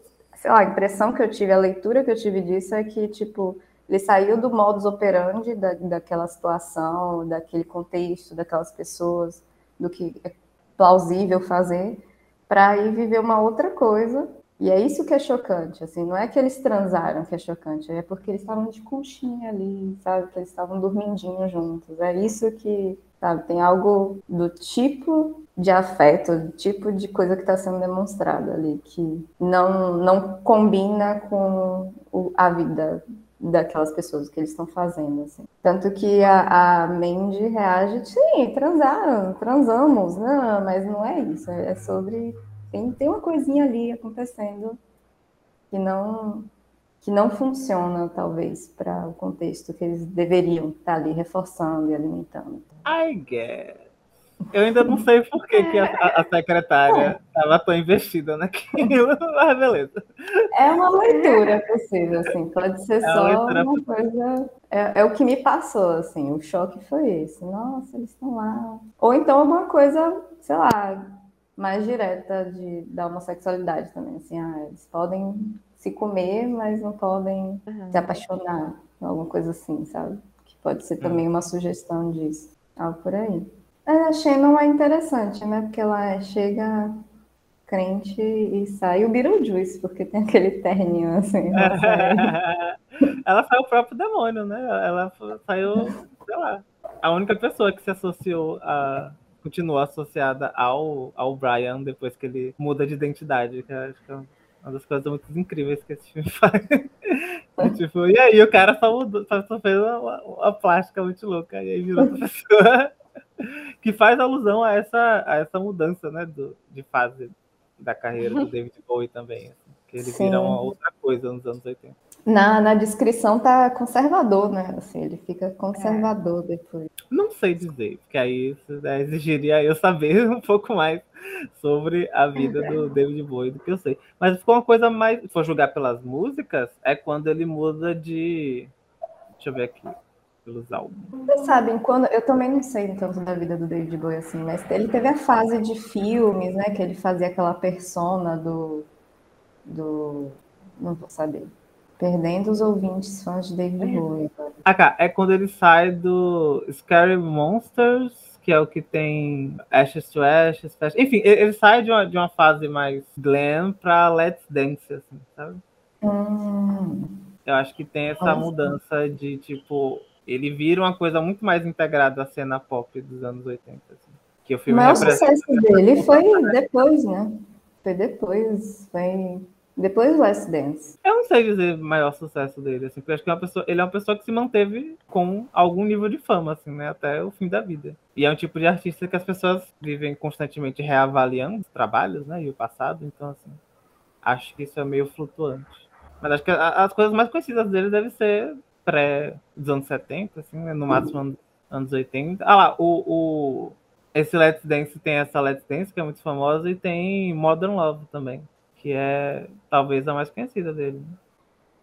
sei lá, a impressão que eu tive, a leitura que eu tive disso é que, tipo, ele saiu do modus operandi da, daquela situação, daquele contexto, daquelas pessoas, do que é plausível fazer, para ir viver uma outra coisa. E é isso que é chocante, assim, não é que eles transaram que é chocante, é porque eles estavam de conchinha ali, sabe? Que eles estavam dormindinho juntos. É isso que, sabe, tem algo do tipo de afeto, tipo de coisa que está sendo demonstrada ali, que não, não combina com o- a vida daquelas pessoas que eles estão fazendo, assim. Tanto que a, a Mandy reage, sim, transaram, transamos, não, mas não é isso, é sobre tem, tem uma coisinha ali acontecendo que não que não funciona, talvez, para o contexto que eles deveriam estar ali reforçando e alimentando. I guess. Eu ainda não sei por que, que a, a- secretária estava tão investida naquilo, <laughs> mas beleza. É uma leitura possível, assim, pode ser É só leitura uma coisa. É, é o que me passou, assim, o choque foi esse. Nossa, eles estão lá. Ou então alguma coisa, sei lá, mais direta de, da homossexualidade também, assim, ah, eles podem se comer, mas não podem se apaixonar, alguma coisa assim, sabe? Que pode ser também uma sugestão disso, algo por aí. A Shannon é interessante, né? Porque ela chega crente e sai o Beetlejuice, porque tem aquele terninho assim. <laughs> Ela saiu o próprio demônio, né? Ela saiu, sei lá. A única pessoa que se associou a. Continuou associada ao, ao Brian depois que ele muda de identidade, que eu acho que é uma das coisas muito incríveis que esse filme <laughs> faz. É tipo, e aí o cara só, mudou, só fez uma, uma- uma plástica muito louca e aí virou <laughs> outra pessoa. Que faz alusão a essa, a essa mudança, né, do, de fase da carreira do <laughs> David Bowie também. assim, que ele Sim. vira uma outra coisa nos anos 80. Na, na descrição tá conservador, né? Assim, ele fica conservador depois. Não sei dizer, porque aí isso, né, exigiria eu saber <laughs> um pouco mais sobre a vida do David Bowie do que eu sei. Mas ficou uma coisa mais. Se for julgar pelas músicas, é quando ele muda de. Deixa eu ver aqui. Pelos álbuns. Vocês sabem, quando. Eu também não sei tanto da vida do David Bowie assim, mas ele teve a fase de filmes, né? Que ele fazia aquela persona do. do. Não vou saber. Perdendo os ouvintes fãs de David Bowie. agora. Ah, cá, é quando ele sai do Scary Monsters, que é o que tem Ashes to Ashes, Fashion- enfim, ele ele sai de uma, de uma fase mais glam pra Let's Dance, assim, sabe? Hum, Eu acho que tem essa Nossa. mudança de, tipo, ele vira uma coisa muito mais integrada à cena pop dos anos 80, assim. Que o filme maior representa. sucesso dele foi depois, né? Foi depois. Foi depois do Last Dance. Eu não sei dizer o maior sucesso dele, assim, porque acho que é uma pessoa, ele é uma pessoa que se manteve com algum nível de fama, assim, né, até o fim da vida. E é um tipo de artista que as pessoas vivem constantemente reavaliando os trabalhos, né, e o passado, então, assim, acho que isso é meio flutuante. Mas acho que as coisas mais conhecidas dele devem ser pré dos anos 70, assim, né, no máximo anos, anos 80. Ah lá, o, o, esse Let's Dance tem essa Let's Dance, que é muito famosa, e tem Modern Love também, que é talvez a mais conhecida dele. né?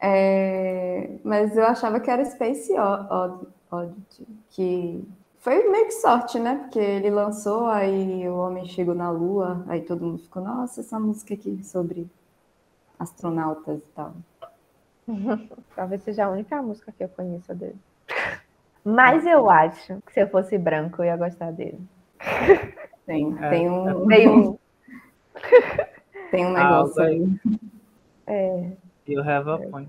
É, mas eu achava que era Space Od- Oddity, que foi meio que sorte, né? Porque ele lançou, aí o homem chegou na Lua, aí todo mundo ficou, nossa, essa música aqui sobre astronautas e tal. <laughs> Talvez seja a única música que eu conheço dele. Mas eu acho que se eu fosse branco, eu ia gostar dele. Tem, É, tem um, <laughs> Tem um. <laughs> tem um negócio aí. é, You have a point.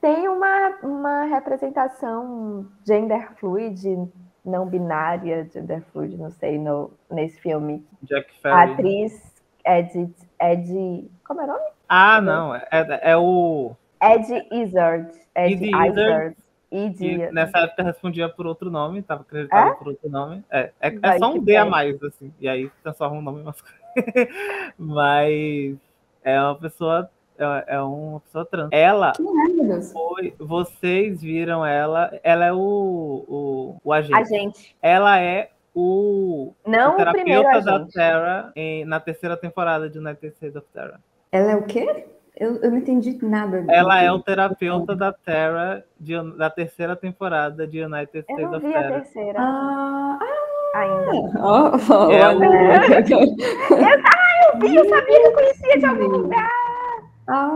tem uma, uma representação gender fluid, não binária, gender fluid, não sei, no, nesse filme. Jack A Ferry. atriz Ed, Ed. Como é o nome? Ah, não. É, é o. Ed Izzard. Ed Izzard. Ed. nessa época respondia por outro nome, tava acreditado por outro nome. É, é, é só um D a mais, assim. E aí transforma um nome em masculino. <laughs> Mas é uma pessoa. É, é uma pessoa trans. Ela Ai, meu Deus. foi. Vocês viram ela. Ela é o, o, o agente. A gente. Ela é o, Não o o primeiro terapeuta da agente. Terra em- na terceira temporada de United States of Terra. Ela é o quê? Eu, eu não entendi nada. Ela que- é o terapeuta da Terra de- da terceira temporada de United Eu States não of vi a Terra. terceira Ah, ainda. ó, ó, É olha. <laughs> Eu vi, eu sabia que eu conhecia de algum lugar.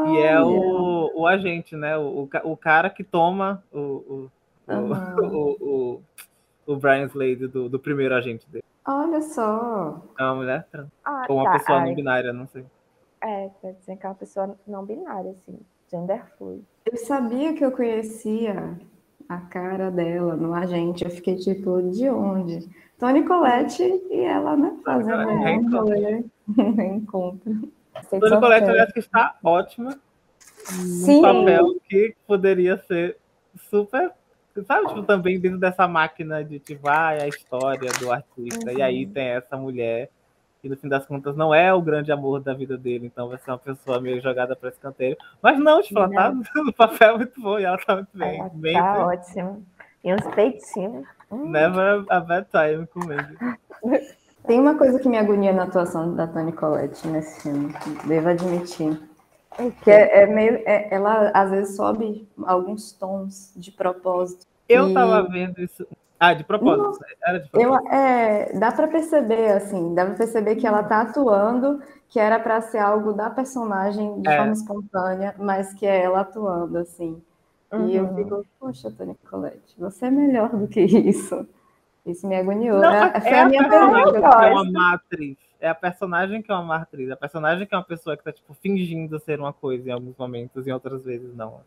E é o, o agente, né? O, o, o cara que toma o, o, o, Aham. <laughs> o, o, o Brian Slade do, do primeiro agente dele. Olha só. É uma mulher trans. Ah, Ou uma tá. pessoa Ai, não binária, não sei. É, quer dizer que é uma pessoa não binária, assim. Gender fluid. Eu sabia que eu conhecia a cara dela no agente. Eu fiquei tipo, de onde? Tony Colette e ela, né? Fazendo Colette, um reencontro. <laughs> só Collette, que- aliás, que está ótima. Sim. Um papel que poderia ser super. Sabe, tipo, também dentro dessa máquina de tipo, ah, é a história do artista. E aí tem essa mulher, que no fim das contas não é o grande amor da vida dele, então vai ser uma pessoa meio jogada para escanteio. Mas não, tipo, ela tá no <laughs> papel muito bom e ela tá muito bem. Ela bem tá bem. ótima. E uns peitinhos. Hum, Never a bad time com Mandy. Tem uma coisa que me agonia na atuação da Toni Collette nesse filme, devo admitir. Que é, é meio. é- ela às vezes sobe alguns tons de propósito. Eu E- tava vendo isso. Ah, de propósito. Era de Eu, propósito. é, dá pra perceber, assim, dá pra perceber que ela tá atuando, que era pra ser algo da personagem de É. forma espontânea, mas que é ela atuando, assim. E eu Uhum. fico, poxa, Toni Collette, você é melhor do que isso. Isso me agoniou. Não, É- foi a minha pergunta. é uma matriz. É a personagem que é uma matriz. A personagem que é uma pessoa que tá, tipo, fingindo ser uma coisa em alguns momentos e em outras vezes não.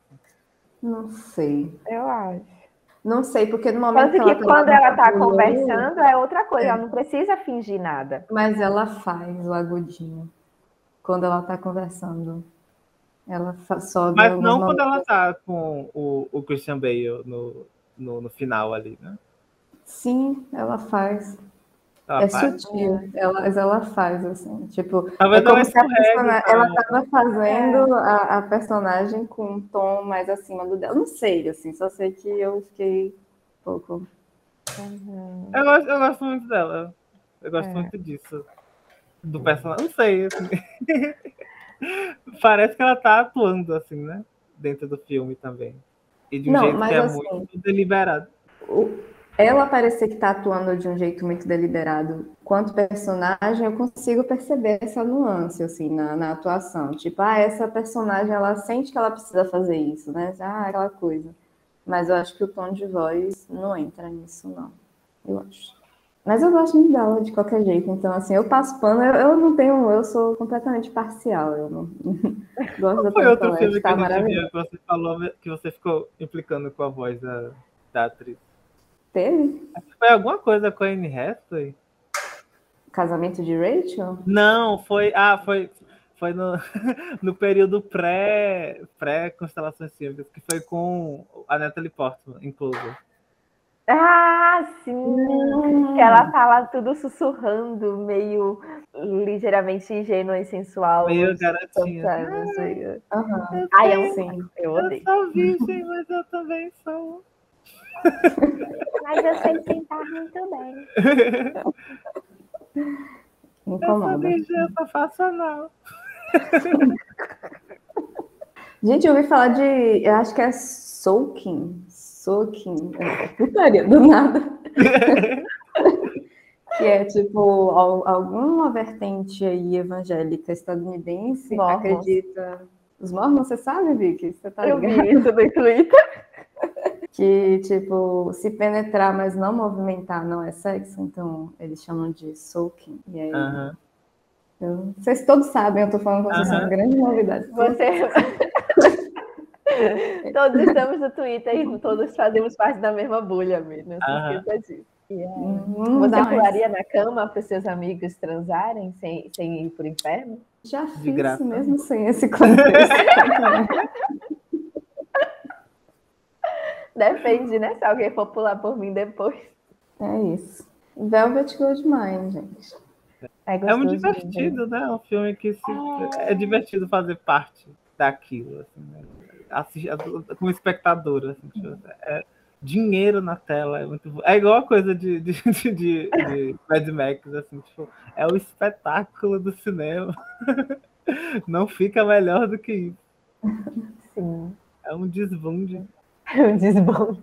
Não sei. Eu acho. Não sei, porque no momento Tanto que ela que quando ela tá no conversando é outra coisa, É. ela não precisa fingir nada. Mas ela faz o agudinho. Quando ela tá conversando. Ela sobe Mas não quando momentos. ela tá com o, o Christian Bale no, no, no final ali, né? Sim, ela faz. Ela é faz. sutil. Ela, mas ela faz, assim. Tipo, é como ela se a ela tava fazendo a, a personagem com um tom mais acima do dela. Não sei, assim, só sei que eu fiquei um pouco. Eu gosto, eu gosto muito dela. Eu gosto É. muito disso. Do personagem. Não sei. assim. <laughs> Parece que ela tá atuando, assim, né? Dentro do filme também. E de um Não, jeito mas que é assim, muito deliberado. o- ela parecer que tá atuando de um jeito muito deliberado quanto personagem, eu consigo perceber essa nuance, assim, na, na atuação. Tipo, ah, essa personagem, ela sente que ela precisa fazer isso, né? Ah, aquela coisa. Mas eu acho que o tom de voz não entra nisso, não. Eu acho. Mas eu gosto muito dela de qualquer jeito. Então, assim, eu passo pano, eu, eu não tenho, eu sou completamente parcial. Eu não <laughs> gosto da Foi outro filme que tá que você falou que você ficou implicando com a voz da, da atriz. Teve? Foi alguma coisa com a Anne Hathaway? Casamento de Rachel? Não, foi. Ah, foi. Foi no, <laughs> no período pré, pré-constelações simples, que foi com a Natalie Portman, inclusive. Ah, sim! Hum. Ela fala tudo sussurrando, meio ligeiramente ingênua e sensual. Meio garotinha. Não sei. Aham. Ai, eu, Sim. eu Eu odeio. sou virgem, mas eu também sou. Mas eu sei sentar muito bem. Eu sou Incomoda. eu só faço anal. Gente, eu ouvi falar de. Eu acho que é Soaking. Soaking. É, putaria, do nada. <laughs> que é tipo al- alguma vertente aí evangélica estadunidense Mormons. acredita. Os mormons, você sabe, Vicky? Você tá Eu vi isso no Twitter. Que, tipo, se penetrar, mas não movimentar, não é sexo, então eles chamam de soaking. E aí, eu- vocês todos sabem, eu tô falando com vocês, é uma grande novidade. Você. <laughs> todos estamos no Twitter e todos fazemos parte da mesma bolha, amigo. Não se esqueça disso. Aí, Hum, Você pularia na cama para os seus amigos transarem sem, sem ir pro inferno? Já fiz graça. mesmo sem esse contexto. <laughs> Depende, né? Se alguém for pular por mim depois. é isso. Velvet Goldmine, gente. É, É muito gostoso, divertido, né? É um filme que se... é divertido fazer parte daquilo, assim, né? Assistir, como espectador, assim, tipo, é dinheiro na tela, é muito. É igual a coisa de, de, <laughs> de, de, de Mad Max, assim, tipo, é o espetáculo do cinema. <laughs> Não fica melhor do que isso. Sim. É um desbunde, É um desbonde.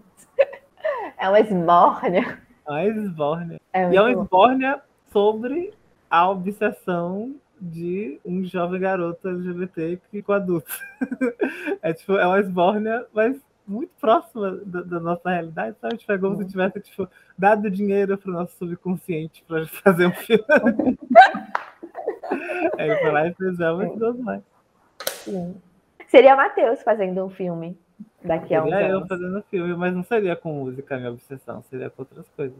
É uma esmórnia. é uma esbórnia. É E é uma esbórnia sobre a obsessão de um jovem garoto LGBT que com adulto. <laughs> É tipo, é uma esbórnia, mas muito próxima da, da nossa realidade, sabe? Tipo, é como se tivesse tipo, dado dinheiro para o nosso subconsciente para fazer um filme. Aí foi lá e fez é muito mais. Sim. Seria Matheus fazendo um filme daqui a uns Seria eu fazendo filme, mas não seria com música a minha obsessão, seria com outras coisas.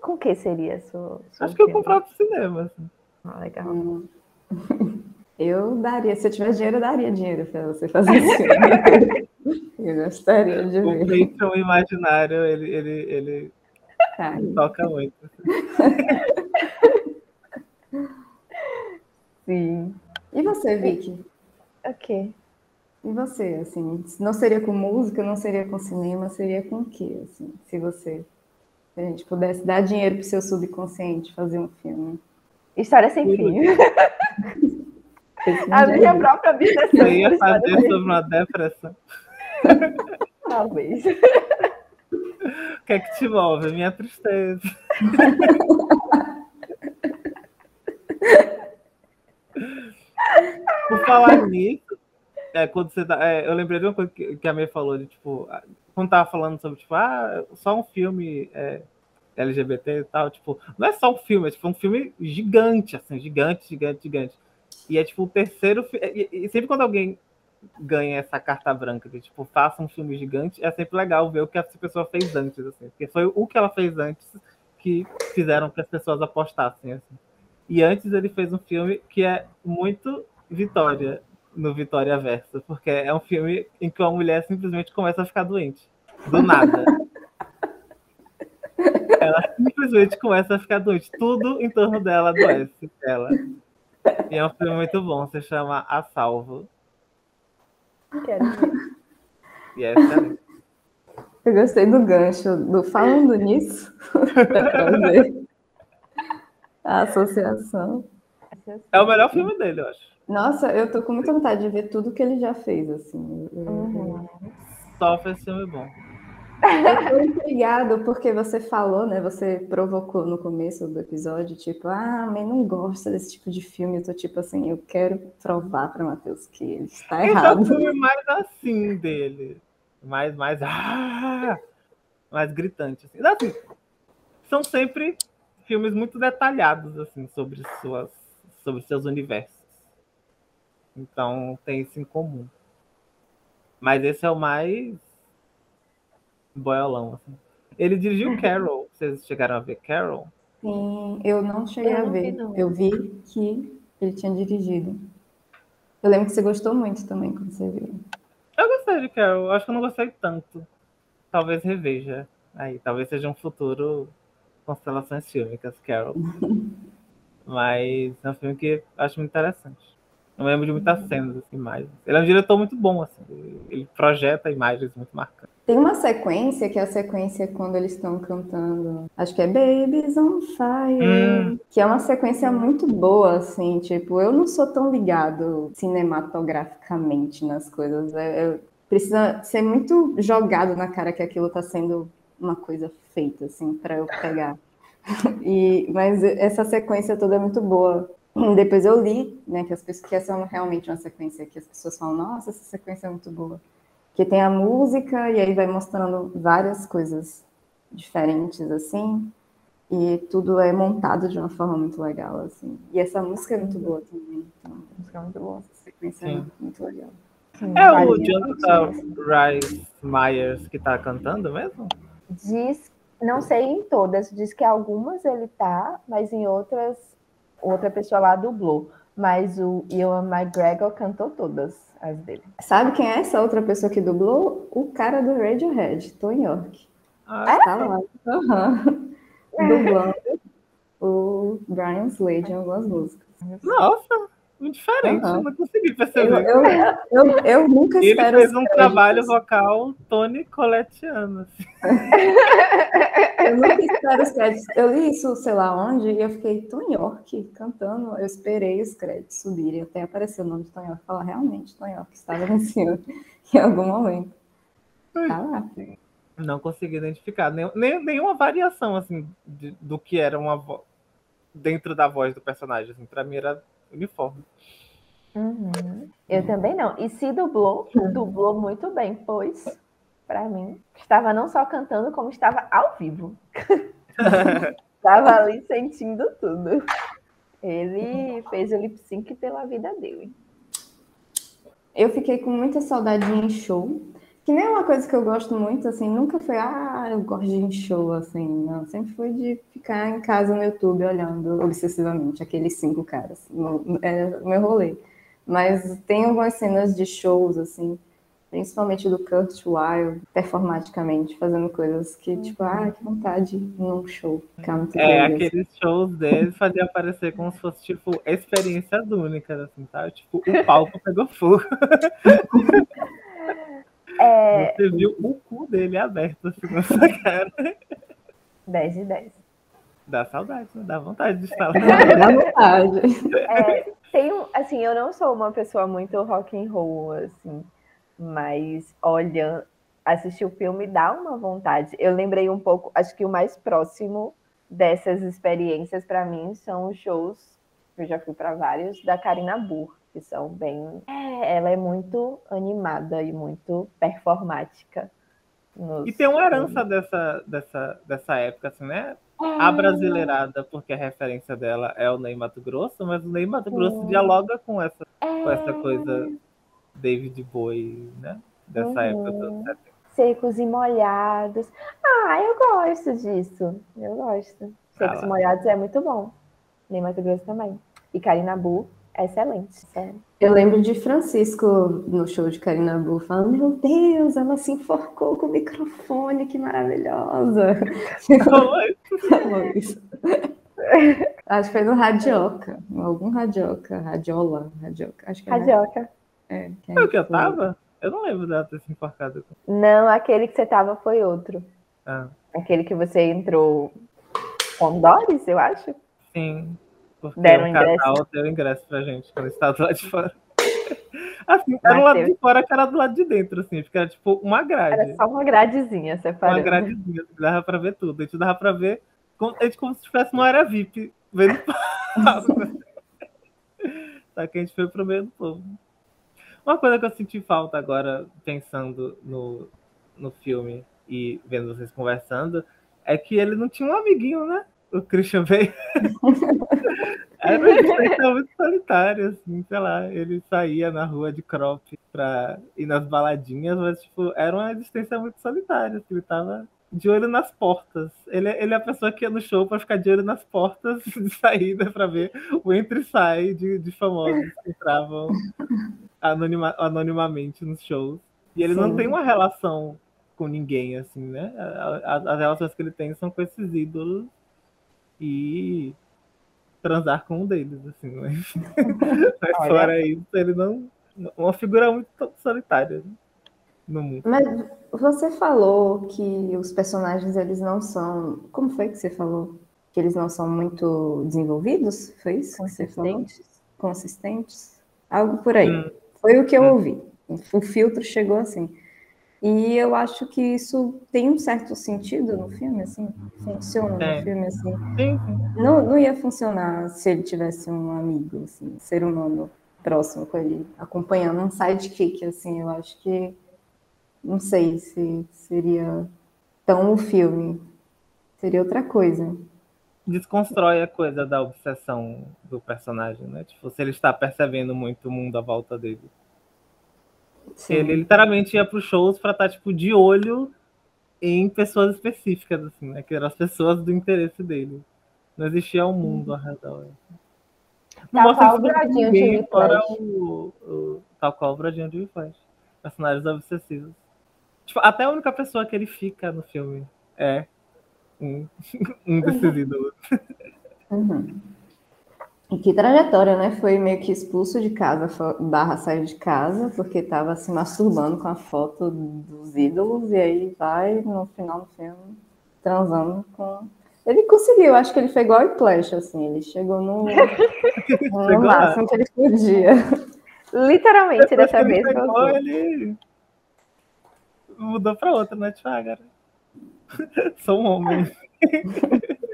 Com que seria sua, sua Acho que eu filme? com o próprio cinema, assim. Ah, legal. Hum. <laughs> Eu daria, se eu tivesse dinheiro, eu daria dinheiro pra você fazer esse filme. <laughs> Eu gostaria de O ver. Patreon imaginário, ele, ele, ele Cara, toca muito. <laughs> Sim. E você, Vicky? Ok. E você, assim, não seria com música, não seria com cinema, seria com o quê, assim, se você, se a gente pudesse dar dinheiro pro seu subconsciente fazer um filme? História sem fim. <laughs> A não minha é- própria obsessão. Você ia por história fazer sobre uma depressão. <laughs> Talvez. O que é que te move? Minha tristeza. <laughs> Por falar nisso, é, quando você tá, é, eu lembrei de uma coisa que, que a May falou, de tipo, quando tava falando sobre, tipo, ah, só um filme é, LGBT e tal, tipo, não é só um filme, é tipo um filme gigante, assim, gigante, gigante, gigante. E é tipo o terceiro e, e sempre quando alguém ganha essa carta branca de tipo, faça um filme gigante, é sempre legal ver o que essa pessoa fez antes, assim, porque foi o que ela fez antes que fizeram que as pessoas apostassem, assim. E antes ele fez um filme que é muito Vitória no Vitória Verso, porque é um filme em que uma mulher simplesmente começa a ficar doente. Do nada. <laughs> Ela simplesmente começa a ficar doente. Tudo em torno dela adoece. Ela. E é um filme muito bom, se chama A Salvo. Quero ver. E é excelente. Eu gostei do gancho, do falando nisso, <laughs> pra a associação. É o melhor filme dele, eu acho. Nossa, eu tô com muita vontade de ver tudo que ele já fez, assim. Uhum. Só fez filme bom. Eu tô intrigado porque você falou, né? Você provocou no começo do episódio, tipo, ah, a mãe não gosta desse tipo de filme. Eu tô tipo assim, eu quero provar para Matheus que ele está Esse é o errado. filme mais assim dele. Mais, mais. <laughs> Ah! Mais gritante. Assim. Assim, são sempre filmes muito detalhados, assim, sobre suas. Sobre seus universos. Então tem isso em comum. Mas esse é o mais boiolão, assim. Ele dirigiu Carol. Vocês chegaram a ver Carol? Sim, eu não cheguei Eu a não vi, ver. não. Eu vi que ele tinha dirigido. Eu lembro que você gostou muito também quando você viu. Eu gostei de Carol. Acho que eu não gostei tanto. Talvez reveja. Aí, talvez seja um futuro Constelações Fílmicas, Carol. <laughs> Mas é um filme que eu acho muito interessante. Eu lembro de muitas cenas, assim, imagens. Ele é um diretor muito bom, assim. Ele- projeta imagens muito marcantes. Tem uma sequência que é a sequência quando eles estão cantando, acho que é Babies on Fire, Hum. que é uma sequência muito boa, assim, tipo, eu não sou tão ligado cinematograficamente nas coisas, é- é- precisa ser muito jogado na cara que aquilo tá sendo uma coisa feita, assim, para eu pegar. <laughs> E, mas essa sequência toda é muito boa. Depois eu li, né, que as pessoas que essa é realmente uma sequência que as pessoas falam, nossa, essa sequência é muito boa. Que tem a música e aí vai mostrando várias coisas diferentes assim, e tudo é montado de uma forma muito legal assim. E essa música é muito boa também. Então, Música muito boa. essa sequência é Sim. muito legal. Sim, É o Jonathan. Rice Myers que tá cantando mesmo? Diz, não sei em todas, diz que algumas ele tá, mas em outras, outra pessoa lá dublou. Mas o Ian McGregor cantou todas as dele. Sabe quem é essa outra pessoa que dublou? O cara do Radiohead, Tom York. Ah, Tá lá. Aham. <laughs> Dublando o Brian Slade em algumas músicas. Nossa, diferente, eu não consegui Eu, perceber. eu, eu, eu nunca Ele espero fez os um trabalho vocal Tony Colettiano. assim. <laughs> Eu nunca espero os créditos. Eu li isso, sei lá onde, e eu fiquei, Tom York cantando. Eu esperei os créditos subirem, até apareceu o nome de Tom York. Falar, realmente, Tom York estava nesse em algum momento. Tá lá. Não consegui identificar nem, nem- nenhuma variação assim de- do que era uma voz dentro da voz do personagem. Assim, para mim era uniforme. Uhum. Eu também não. E se dublou, dublou muito bem, pois, pra mim, estava não só cantando, como estava ao vivo. <laughs> Estava ali sentindo tudo. Ele fez o lip sync pela vida dele. Eu fiquei com muita saudade em show. Que nem é uma coisa que eu gosto muito, assim, nunca foi, ah, eu gosto de ir em show, assim, não. Sempre foi de ficar em casa no YouTube olhando obsessivamente aqueles cinco caras. No- É o meu rolê. Mas tem algumas cenas de shows, assim, principalmente do Kurt Weill, performaticamente, fazendo coisas que, tipo, ah, que vontade de ir num show. Ficar muito É, assim. aqueles shows deles fazia parecer como se fosse, tipo, experiências únicas, assim, sabe? Tipo, o palco pegou fogo. <laughs> É Você viu o cu dele aberto, assim, na sua cara. 10 de 10. Dá saudade, né? Dá vontade de estar lá. Dá vontade. É, tem um, assim, eu não sou uma pessoa muito rock and roll, assim, mas olha, assistir o filme dá uma vontade. Eu lembrei um pouco, acho que o mais próximo dessas experiências para mim são os shows, eu já fui para vários, da Karina Burr, que são bem. É, ela é muito animada e muito performática. nos E tem uma herança dessa, dessa, dessa época, assim, né? A brasileirada, porque a referência dela é o Ney Mato Grosso, mas o Ney Mato Grosso dialoga com essa, com essa É, coisa David Bowie, né? Dessa Uhum. época dos 70. Secos e molhados. Ah, eu gosto disso. Eu gosto. Secos Ah e molhados é muito bom. Nem Mato Grosso também. E Karina Bu, excelente. sério. Eu lembro de Francisco no show de Karina Bu falando: Meu Deus, ela se enforcou com o microfone, que maravilhosa. Falou <laughs> isso. Acho que foi no Radioca, algum Radioca, Radiola, Radioca, acho que é. Radioca. É, que Foi o que eu tava? Eu não lembro dela ter se enforcado. Não, aquele que você tava foi outro. Ah, Aquele que você entrou com Doris, eu acho. sim. Porque Deram o ingresso? casal deu ingresso pra gente quando estava do lado de fora. <laughs> Assim, era o lado de fora que era do lado de dentro, assim, porque era tipo uma grade. Era só uma gradezinha uma separando. gradezinha, assim, dava pra ver tudo. A gente dava pra ver como, a gente como se tivesse uma área VIP, vendo palco. <laughs> Só que a gente foi pro meio do povo. Uma coisa que eu senti falta agora, pensando no, no filme e vendo vocês conversando, é que ele não tinha um amiguinho, né? O Christian Bale. <laughs> Era uma existência muito solitária, assim, sei lá. Ele saía na rua de crop pra ir nas baladinhas, mas, tipo, era uma existência muito solitária, assim, ele tava de olho nas portas. Ele, é- ele é a pessoa que ia no show pra ficar de olho nas portas <laughs> de saída pra ver o entra e sai de, de famosos que entravam anonima- anonimamente nos shows. E ele não Sim. tem uma relação com ninguém, assim, né? A- a- As relações que ele tem são com esses ídolos e transar com um deles, assim, mas, <laughs> mas Olha. fora isso, ele não. Uma figura muito solitária. né? no mundo. Mas você falou que os personagens eles não são. Como foi que você falou? Que eles não são muito desenvolvidos? Foi isso que você falou? Consistentes. Consistentes? Algo por aí. Hum. Foi o que eu Hum. ouvi. O filtro chegou assim. E eu acho que isso tem um certo sentido no filme, assim, funciona Tem. no filme, assim. Sim. Não, não ia funcionar se ele tivesse um amigo, assim, um ser humano próximo com ele, acompanhando um sidekick, assim, eu acho que não sei se seria tão o filme, seria outra coisa. Desconstrói a coisa da obsessão do personagem, né? Tipo, se ele está percebendo muito o mundo à volta dele. Sim. Ele literalmente ia para os shows para estar tipo de olho em pessoas específicas, assim, né? Que eram as pessoas do interesse dele. Não existia um mundo ao redor. Não Tal qual o Bradinho de fora o, o, tal qual o Bradinho de Whiplash. Personagens obsessivos. Tipo, até a única pessoa que ele fica no filme é um, <laughs> um desses ídolos. Uhum. E que trajetória, né? Foi meio que expulso de casa, barra saiu de casa, porque estava se masturbando com a foto dos ídolos, e aí vai, no final do filme, transando com. Ele conseguiu, acho que ele foi igual o Flash, assim, ele chegou no, <laughs> no máximo que ele podia. Literalmente, Depois dessa ele vez. pegou, ele mudou pra outra, né? Tipo, ah. <laughs> Sou um homem <laughs>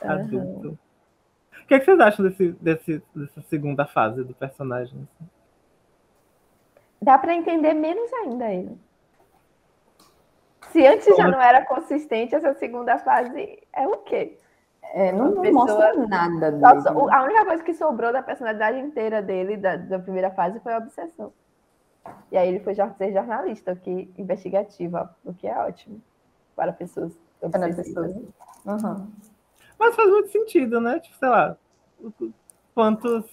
adulto. O que, é que vocês acham desse, desse, dessa segunda fase do personagem? Dá pra entender menos ainda ele. Se antes já não era consistente, essa segunda fase é o quê? É, não, não pessoa- mostra nada dele. A única coisa que sobrou da personalidade inteira dele, da, da primeira fase, foi a obsessão. E aí ele foi ser jornalista, o que investigativa, o que é ótimo para pessoas Para obsessivas. pessoas. Uhum. Mas faz muito sentido, né? Tipo, sei lá, quantos.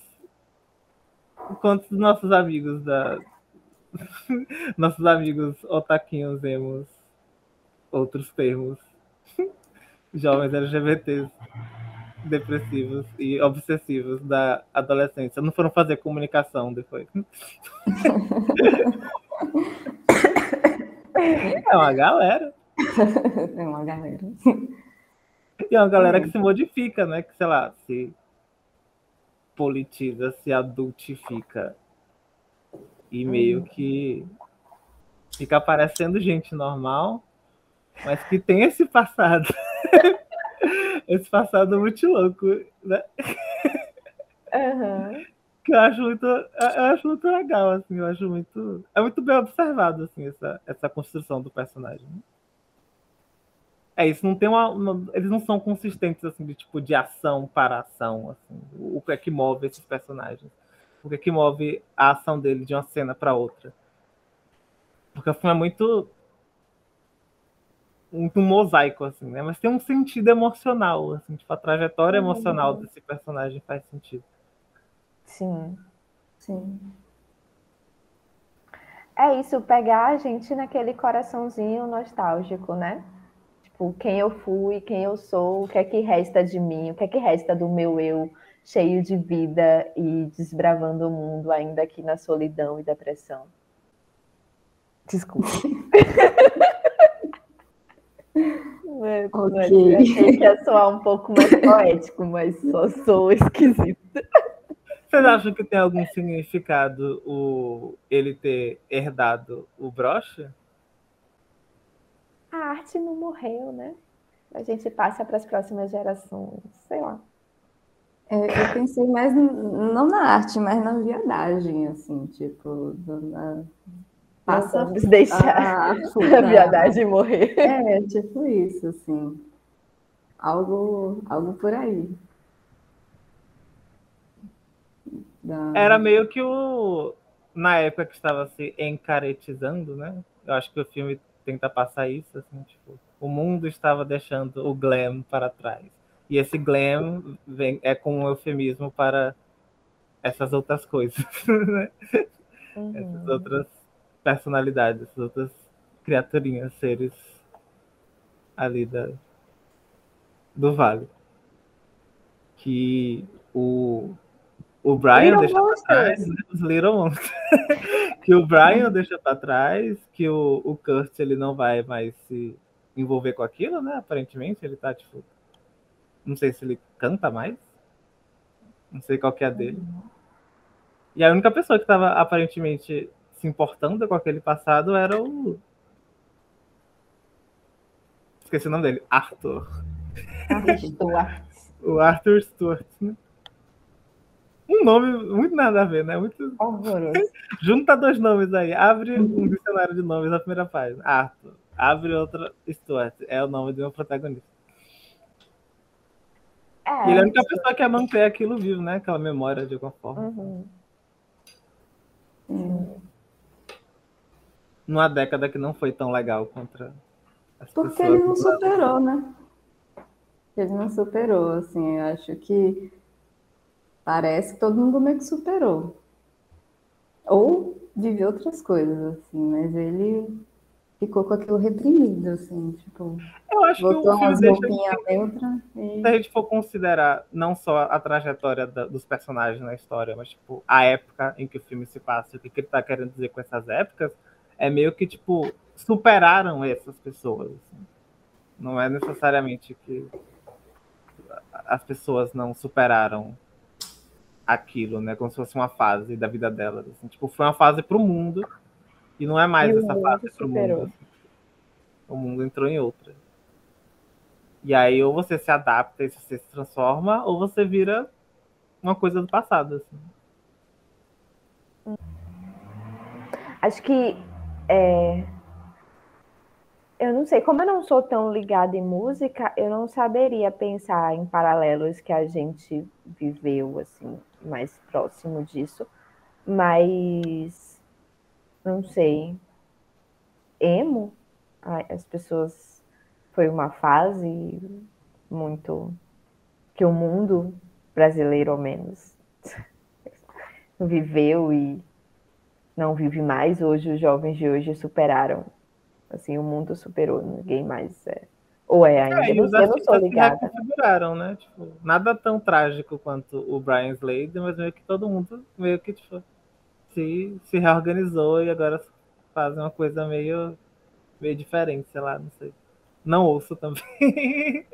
Quantos nossos amigos da. <laughs> nossos amigos otaquinhos emos outros termos. <laughs> Jovens LGBTs depressivos e obsessivos da adolescência não foram fazer comunicação depois. <laughs> É uma galera. É uma galera. E é uma galera que se modifica, né? Que, sei lá, se politiza, se adultifica. E meio que fica parecendo gente normal, mas que tem esse passado. <laughs> esse passado muito louco, né? Aham. Que eu acho muito, eu acho muito legal, assim, eu acho muito. É muito bem observado, assim, essa, essa construção do personagem. É isso, não tem uma, uma- Eles não são consistentes, assim, de tipo de ação para ação, assim. O, o que é que move esses personagens? O que é que move a ação dele de uma cena para outra? Porque o filme é muito. Muito mosaico, assim, né? Mas tem um sentido emocional, assim, tipo, a trajetória emocional desse personagem faz sentido. Sim. Sim. É isso, pegar a gente naquele coraçãozinho nostálgico, né? Tipo, quem eu fui, quem eu sou, o que é que resta de mim, o que é que resta do meu eu cheio de vida e desbravando o mundo ainda aqui na solidão e depressão. Desculpa. <laughs> É, Ok. Eu achei que ia soar um pouco mais poético, mas só sou esquisita. Vocês acham que tem algum significado o ele ter herdado o broche? A arte não morreu, né? A gente passa para as próximas gerações, sei lá. É, eu pensei mais não na arte, mas na viadagem, assim, tipo, na... passa Vamos deixar a, <laughs> a, a viadagem morrer. É, tipo isso, assim. Algo, algo por aí. Da- Era meio que o. Na época que estava se encaretizando, né? Eu acho que o filme tenta passar isso, assim, tipo, o mundo estava deixando o glam para trás. E esse glam vem, é com um eufemismo para essas outras coisas, <laughs> né? essas outras personalidades, essas outras criaturinhas, seres ali da, do vale. Que o, o Brian Little deixa pra Monsters. trás, né, os Little Monsters. <laughs> que o Brian deixa pra trás, que o, o Kurt ele não vai mais se envolver com aquilo, né? Aparentemente, ele tá tipo. Não sei se ele canta mais. Não sei qual que é a dele. E a única pessoa que tava aparentemente se importando com aquele passado era o. Esqueci o nome dele. Arthur. Stuart. O Arthur Stewart, né? Um nome muito nada a ver, né? Muito... Horroroso. <laughs> Junta dois nomes aí. Abre um dicionário de nomes na primeira página. Arthur. Abre outra Stuart. É o nome do meu protagonista. É, E ele é a única pessoa que quer manter aquilo vivo, né? Aquela memória de alguma forma. uhum. Numa década que não foi tão legal contra as Porque pessoas. ele não superou, né? Ele não superou, assim, eu acho que parece que todo mundo meio que superou. Ou vive outras coisas, assim, mas ele ficou com aquilo reprimido, assim, tipo, Eu acho que botou o filme umas roupinhas neutras e se a gente for considerar não só a trajetória da- dos personagens na história, mas tipo a época em que o filme se passa, o que, que ele tá querendo dizer com essas épocas, é meio que tipo superaram essas pessoas. assim. Não é necessariamente que as pessoas não superaram aquilo, né? Como se fosse uma fase da vida delas. assim. Tipo, foi uma fase pro mundo e não é mais E o essa fase pro superou. mundo. assim. O mundo entrou em outra. E aí, ou você se adapta e você se transforma, ou você vira uma coisa do passado. Assim. Acho que é, eu não sei, como eu não sou tão ligada em música, eu não saberia pensar em paralelos que a gente viveu assim, mais próximo disso. Mas não sei. Emo, as pessoas foi uma fase muito que o mundo brasileiro ao menos <laughs> viveu e não vive mais. Hoje os jovens de hoje superaram. Assim, o mundo superou, ninguém mais é. Ou é ainda. É, e eu os não, eu não sou ligada. reconfiguraram, né? Tipo, nada tão trágico quanto o Brian Slade, mas meio que todo mundo meio que tipo, se, se reorganizou e agora fazem uma coisa meio, meio diferente, sei lá, não sei. Não ouço também. <laughs>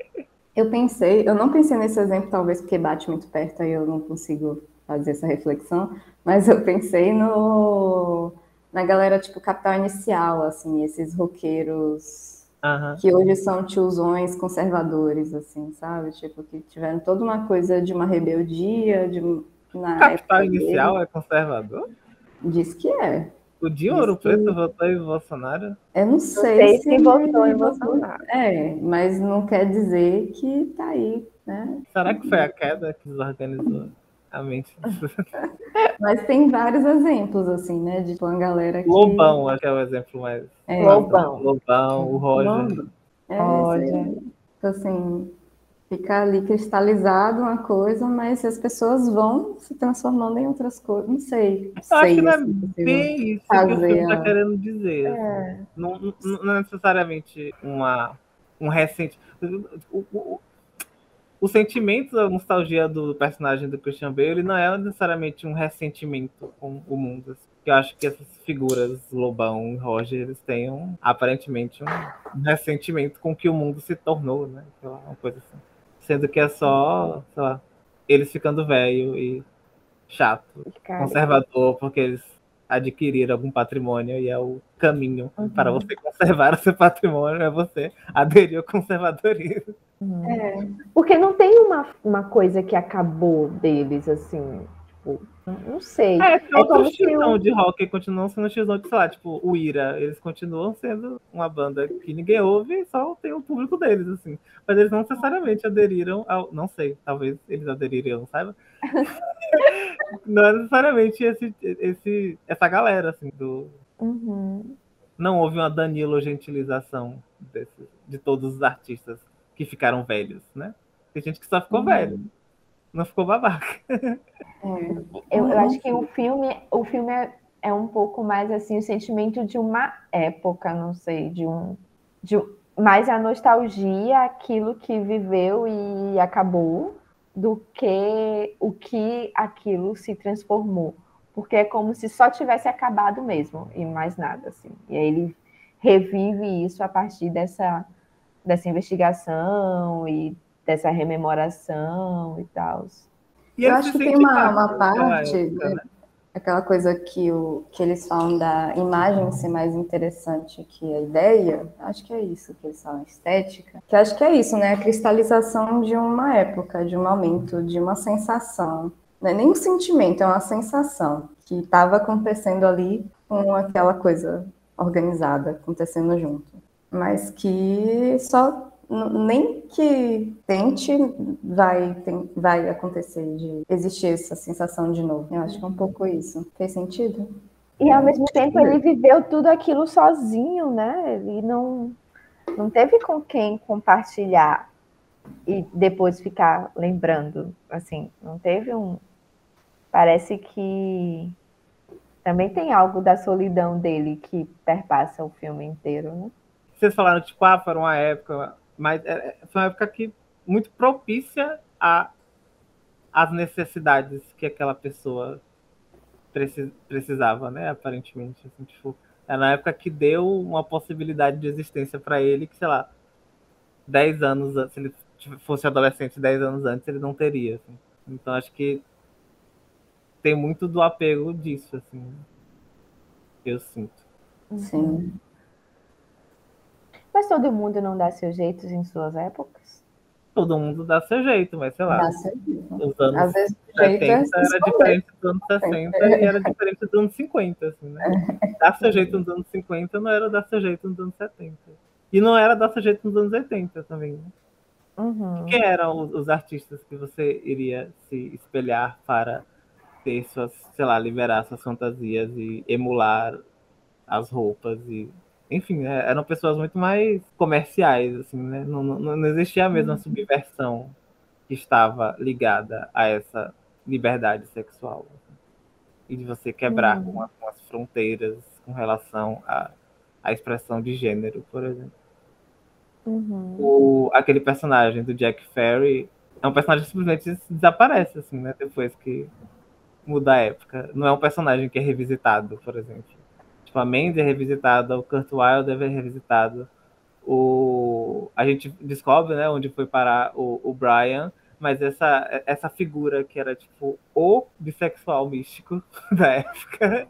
Eu pensei, eu não pensei nesse exemplo, talvez porque bate muito perto, aí eu não consigo fazer essa reflexão, mas eu pensei no na galera tipo Capital Inicial, assim, esses roqueiros Aham. que hoje são tiozões conservadores, assim, sabe? Tipo, que tiveram toda uma coisa de uma rebeldia, de na Capital época dele. Inicial é conservador? Diz que é. O de Ouro. Preto votou em Bolsonaro? Eu não Não sei sei se votou em Bolsonaro. É, mas não quer dizer que tá aí, né? Será que foi a queda que desorganizou a mente? Mas tem vários exemplos, assim, né? De uma galera que. Lobão, acho que é o exemplo mais. É, Lobão. Lobão, o Roger. É, Olha. isso aí. Então, assim, fica ali cristalizado uma coisa, mas as pessoas vão se transformando em outras coisas. Não sei. Não Eu acho sei, que não é assim, bem isso que o filme está a- querendo dizer. assim. Não, não- não é necessariamente uma, um recente. O, o, o sentimento da nostalgia do personagem do Christian Bale ele não é necessariamente um ressentimento com o mundo. assim. Eu acho que essas figuras, Lobão e Roger, eles têm um, aparentemente um, ressentimento com o que o mundo se tornou, né? Sei lá, uma coisa assim. Sendo que é só, sei lá, eles ficando velho e chato Cara, conservador porque eles adquiriram algum patrimônio e é o caminho Uhum. para você conservar <laughs> o seu patrimônio é você aderir ao conservadorismo. É, Porque não tem uma, uma coisa que acabou deles, assim. Tipo, não sei. É, tem É como outros se tiozão o- de rock que continuam sendo tiozão de, sei lá, tipo, o Ira, eles continuam sendo uma banda que ninguém ouve só tem o público deles, assim. Mas eles não necessariamente aderiram ao. Não sei, talvez eles aderiram, eu não saiba. <laughs> não é necessariamente esse, esse, essa galera, assim, do, Uhum. não houve uma Danilo gentilização desses- de todos os artistas que ficaram velhos, né? Tem gente que só ficou Uhum. velho, não ficou babaca. é. Eu, eu acho que o filme, o filme é, é um pouco mais assim o sentimento de uma época, não sei, de um, de mais a nostalgia, aquilo que viveu e acabou, do que o que aquilo se transformou, porque é como se só tivesse acabado mesmo e mais nada assim. E aí ele revive isso a partir dessa dessa investigação e dessa rememoração e tal. E Eu acho que tem uma, uma parte, época, né? Aquela coisa que, o, que eles falam da imagem ser mais interessante que a ideia, acho que é isso que eles falam, estética, que acho que é isso, né? A cristalização de uma época, de um momento, de uma sensação. Não é nem um sentimento, é uma sensação que estava acontecendo ali com aquela coisa organizada acontecendo junto. Mas que só nem que tente vai, tem- vai acontecer de existir essa sensação de novo. Eu acho que é um pouco isso. Fez sentido? E ao mesmo tempo ele viveu tudo aquilo sozinho, né? Ele não, não teve com quem compartilhar e depois ficar lembrando, assim, não teve um. Parece que também tem algo da solidão dele que perpassa o filme inteiro, né? Vocês falaram, tipo, ah, foi uma época, mas é- é- foi uma época que muito propícia a as necessidades que aquela pessoa preci- precisava, né? Aparentemente, assim, tipo, é na época que deu uma possibilidade de existência para ele que, sei lá, 10 anos antes, se ele fosse adolescente 10 anos antes, ele não teria. assim. Então acho que tem muito do apego disso, assim. Eu sinto. Sim. Mas todo mundo não dá seus jeitos em suas épocas? Todo mundo dá seu jeito, mas sei lá, Dá certo. os anos Às vezes o jeito 70 é se era diferente dos anos 60 e era diferente dos anos 50, assim, né? Dar seu jeito nos anos 50 não era dar seu jeito nos anos 70. E não era dar seu jeito nos anos 80 também, né? Uhum. Quem eram os, os artistas que você iria se espelhar para ter suas, sei lá, liberar suas fantasias e emular as roupas e enfim, né, eram pessoas muito mais comerciais, assim, né? Não, não, não existia a mesma subversão que estava ligada a essa liberdade sexual. assim. E de você quebrar com, a- com as fronteiras com relação à, à expressão de gênero, por exemplo Uhum. o, aquele personagem do Jack Ferry é um personagem que simplesmente desaparece, assim, né? Depois que muda a época. Não é um personagem que é revisitado, por exemplo. Tipo, a Mandy é revisitada, o Kurt Wilder é revisitado. O... A gente descobre, né, onde foi parar o, o Brian, mas essa, essa figura que era, tipo, o bissexual místico <laughs> da época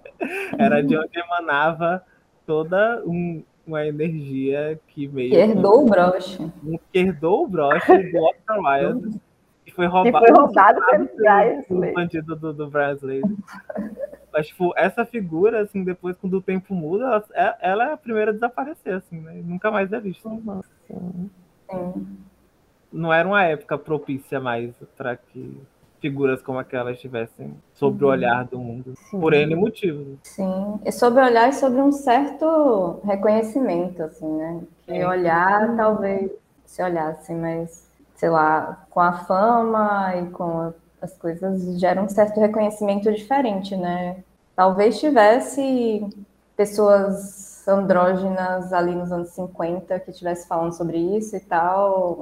era de onde emanava toda um- uma energia que meio Que herdou o broche. que herdou o broche do Oscar Wilde e foi Que roubado, foi roubado pelo bandido do, do Slater. Mas, tipo, essa figura, assim, depois, quando o tempo muda, ela, é- ela é a primeira a desaparecer, assim, né? Nunca mais é vista. Uhum, sim. Sim. Não era uma época propícia mais para que figuras como aquela estivessem sob o olhar do mundo. Sim. Por N motivos. Sim. E sobre olhar e sobre um certo reconhecimento, assim, né? Que Sim. olhar, talvez, se olhasse, mas, sei lá, com a fama e com as coisas, gera um certo reconhecimento diferente, né? Talvez tivesse pessoas andrógenas ali nos anos 50 que estivesse falando sobre isso e tal,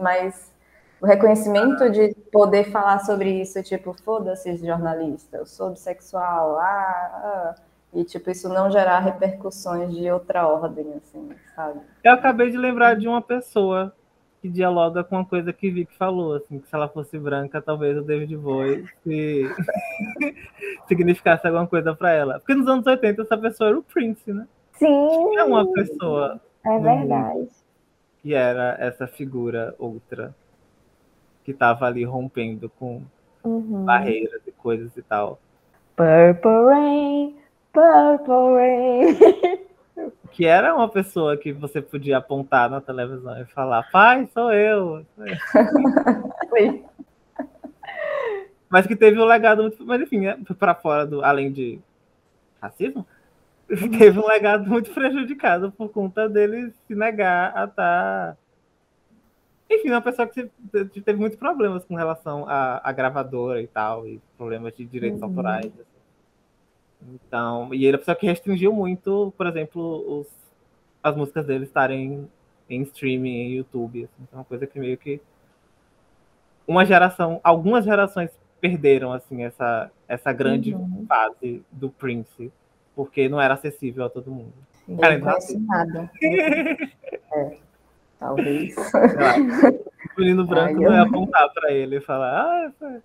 mas o reconhecimento de poder falar sobre isso, tipo, foda-se jornalista, eu sou bissexual, ah, ah, e tipo, isso não gerar repercussões de outra ordem, assim, sabe? Eu acabei de lembrar de uma pessoa que dialoga com uma coisa que Vic falou, assim, que se ela fosse branca, talvez o David Bowie se... <laughs> significasse alguma coisa para ela. Porque nos anos 80 essa pessoa era o Prince, né? Sim, É uma pessoa é verdade. que era essa figura outra que estava ali rompendo com Uhum. barreiras e coisas e tal. Purple Rain, Purple Rain. <laughs> Que era uma pessoa que você podia apontar na televisão e falar, pai, sou eu. sou eu." Foi. Mas que teve um legado muito. Mas enfim, né, para fora do. Além de racismo, <laughs> teve um legado muito prejudicado por conta dele se negar a estar. Enfim, uma pessoa que teve muitos problemas com relação à, à gravadora e tal, e problemas de direitos Uhum. autorais. Assim. Então, e ele é pessoa que restringiu muito, por exemplo, os, as músicas dele estarem em streaming, em YouTube. Assim, então, é uma coisa que meio que uma geração, algumas gerações perderam assim essa essa grande Uhum. fase do Prince, porque não era acessível a todo mundo. Eu Cara, não conheço nada. <laughs> É, talvez. <laughs> O menino <laughs> branco Ai, não ia apontar pra ele e falar, ah,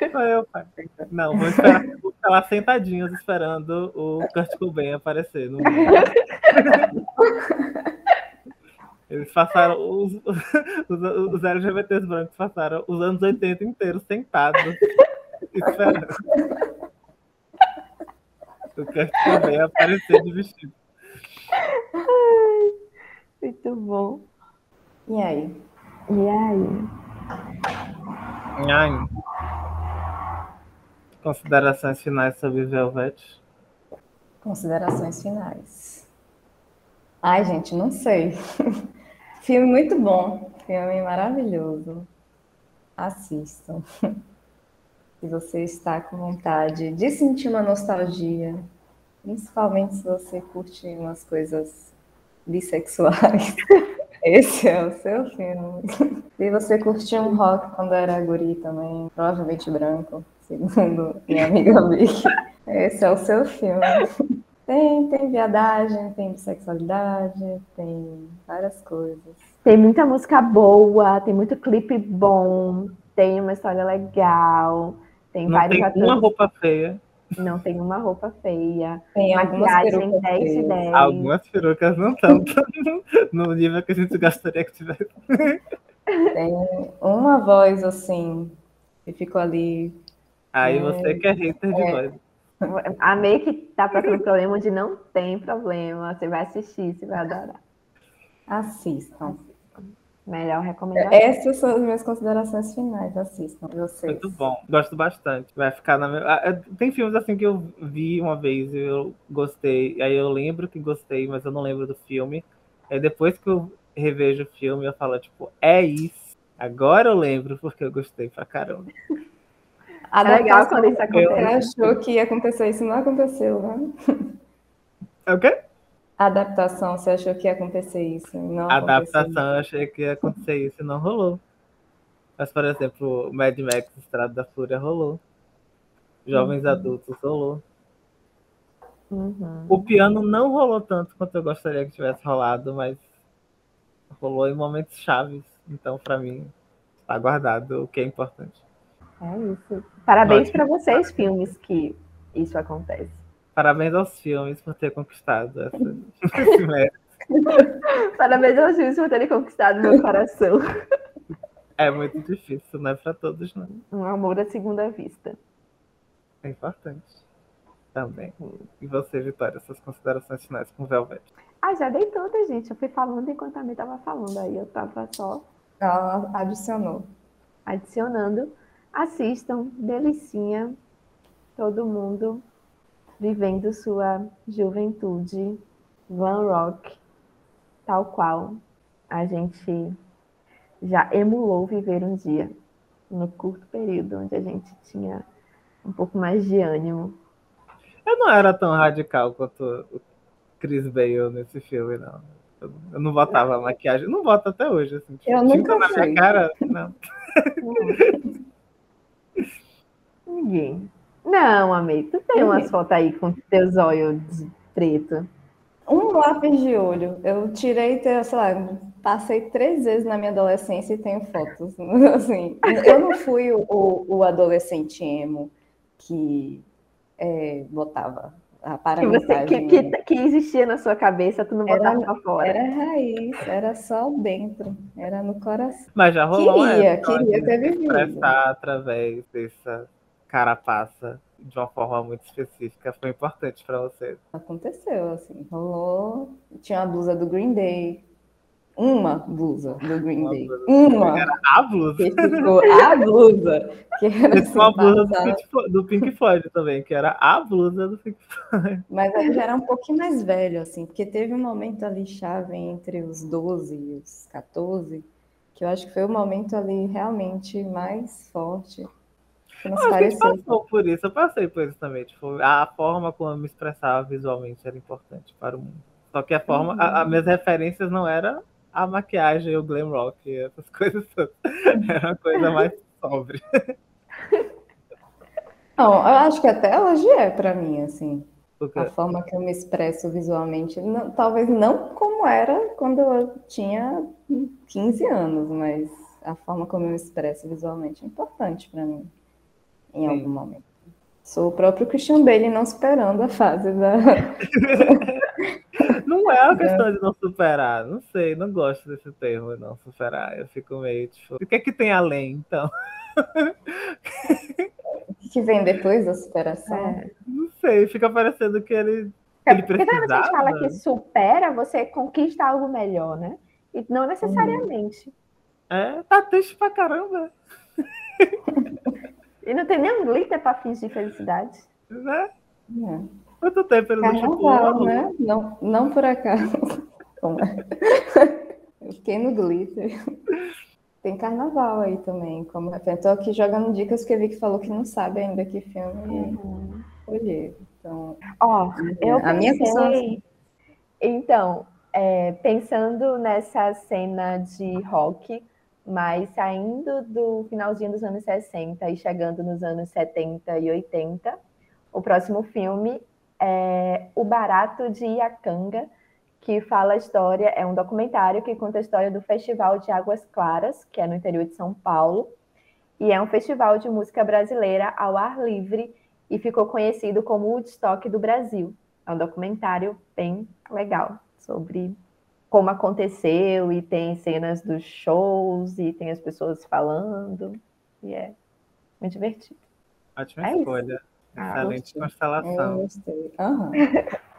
eu, pai. Não, vou esperar, vou ficar lá sentadinhos esperando o Kurt Cobain aparecer no. Eles passaram, os, os, os LGBTs brancos passaram os anos 80 inteiros sentados, esperando o Kurt Cobain aparecer de vestido. Muito bom. E aí? E aí? Ai. Considerações finais sobre Velvet? Considerações finais. Ai, gente, não sei. <laughs> Filme muito bom. Filme maravilhoso. Assistam. <laughs> Se você está com vontade de sentir uma nostalgia, principalmente se você curte umas coisas bissexuais, <laughs> esse é o seu filme. Se você curtiu um rock quando era guri também, provavelmente branco, segundo minha amiga Vicky, esse é o seu filme. Tem, tem viadagem, tem bissexualidade, tem várias coisas. Tem muita música boa, tem muito clipe bom, tem uma história legal, tem Não vários tem atores. uma roupa feia. Não tem uma roupa feia. Tem algumas Maquiagem perucas 10 de feias. 10. Algumas perucas não estão <laughs> no nível que a gente gostaria que tivesse. Tem uma voz assim, que ficou ali. Aí É. você que é hater de voz. Amei que tá passando problema onde não tem problema. Você vai assistir, você vai adorar. Assistam. Melhor recomendação. Essas são as minhas considerações finais. Assistam. Vocês. Muito bom. Gosto bastante. Vai ficar na minha... ah, é, Tem filmes assim que eu vi uma vez e eu gostei. Aí eu lembro que gostei, mas eu não lembro do filme. Aí depois que eu revejo o filme, eu falo, tipo, é isso. Agora eu lembro porque eu gostei pra caramba. É legal quando isso Você acontece. achou que ia acontecer isso, não aconteceu, né? É o quê? Adaptação, você achou que ia acontecer isso, não aconteceu. Adaptação, eu achei que ia acontecer isso e não rolou. Mas, por exemplo, Mad Max Estrada da Fúria rolou. Jovens Adultos rolou. Uhum. O piano não rolou tanto quanto eu gostaria que tivesse rolado, mas rolou em momentos chaves. Então, pra mim, tá guardado o que é importante. É isso. Parabéns pra vocês, filmes, que isso acontece. Parabéns aos filmes por ter conquistado essa, <laughs> esse mérito. Parabéns aos filmes por terem conquistado meu coração. É muito difícil, não é pra todos, não. Um amor à segunda vista. É importante. Também. E você, Vitória, suas considerações finais com Velvet? Ah, já dei toda, gente. Eu fui falando enquanto a Mi tava falando. Aí eu tava só Ela adicionou. adicionando. Assistam, delicinha. Todo mundo vivendo sua juventude glam rock, tal qual a gente já emulou viver um dia, no curto período onde a gente tinha um pouco mais de ânimo. Eu não era tão radical quanto o Chris Bale nesse filme, não. Eu não botava maquiagem, não boto até hoje, assim. Tipo, Eu tinta nunca na minha cara, não. Ninguém. Não, amei. Tu tem umas fotos aí com teus olhos preto. Um lápis de olho. Eu tirei, sei lá, passei três vezes na minha adolescência e tenho fotos. <laughs> Assim, eu não fui o, o- o adolescente emo que é, botava a Que, você, que, que, que existia na sua cabeça, tu não Era- botava pra fora. Era raiz, era só dentro, era no coração. Mas já rolou Queria, queria ter vivido. expressar através dessa carapaça de uma forma muito específica. Foi importante pra você. Aconteceu, assim, rolou. Tinha a blusa do Green Day. Uma blusa do Green Day. Uma. A blusa. Que ficou a blusa. Que era Teve uma assim, blusa do. Pink, Flo- do Pink Floyd também, que era a blusa do Pink Floyd. Mas ele já era um pouquinho mais velho, assim, porque teve um momento ali chave entre os 12 e os 14, que eu acho que foi o momento ali realmente mais forte. Que nos A gente pareceu. passou por isso, eu passei por isso também. Tipo, a forma como eu me expressava visualmente era importante para o mundo. Só que a forma, Uhum. as minhas referências não eram a maquiagem, o glam rock, essas <laughs> coisas. Era uma coisa mais sóbria. Não, eu acho que até hoje é pra mim, assim. A forma que eu me expresso visualmente, não- talvez não como era quando eu tinha 15 anos, mas a forma como eu me expresso visualmente é importante pra mim, em Sim. algum momento. Sou o próprio Christian Bale não superando a fase da. <laughs> Não é uma questão de não superar. Não sei, não gosto desse termo, não superar. Eu fico meio tipo, o que é que tem além, então? O que vem depois da superação? É. Não sei, fica parecendo que ele. É, Ele porque quando a gente fala que supera, você conquista algo melhor, né? E não necessariamente. É, tá triste pra caramba, <laughs> E não tem nenhum glitter pra fingir felicidade. né? É. Quanto tempo ele não chupou uma Carnaval, rola? né? Não, não por acaso. <laughs> É? Eu fiquei no glitter. Tem carnaval aí também, como referência. Tô aqui jogando dicas que eu vi que falou que não sabe ainda que filme escolher. Então, Ó, eu a minha pessoa- pensei. Então, é, pensando nessa cena de rock, mas saindo do finalzinho dos anos 60 e chegando nos anos 70 e 80, o próximo filme é O Barato de Iacanga, que fala a história, é um documentário que conta a história do Festival de Águas Claras, que é no interior de São Paulo, e é um festival de música brasileira ao ar livre e ficou conhecido como Woodstock do Brasil. É um documentário bem legal sobre como aconteceu e tem cenas dos shows e tem as pessoas falando e é muito divertido. Ótima É isso. escolha. Ah, Excelente gostei. eu constelação. gostei. Aham.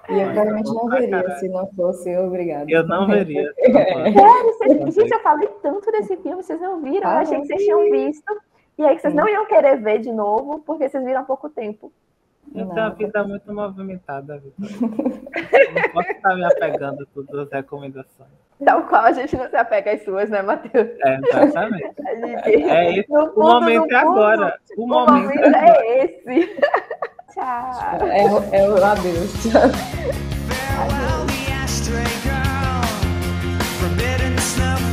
E eu claramente não veria se não fosse obrigada. Eu não veria. <laughs> Vocês- Gente, eu falei tanto desse filme, vocês não viram? Eu Ah, achei que vocês tinham visto. E aí que vocês não iam querer ver de novo, porque vocês viram há pouco tempo. Tenho a vida muito movimentada, Vitor. <laughs> Não posso estar me apegando a todas as recomendações. Tal qual a gente não se apega às suas, né, Matheus? É, exatamente. <laughs> Gente- É isso. No O fundo, momento é fundo, agora. O O momento momento é agora. é esse. <laughs> Tchau. É, o- é o adeus. Farewell, the ashtray girl. Forbidden snuff, but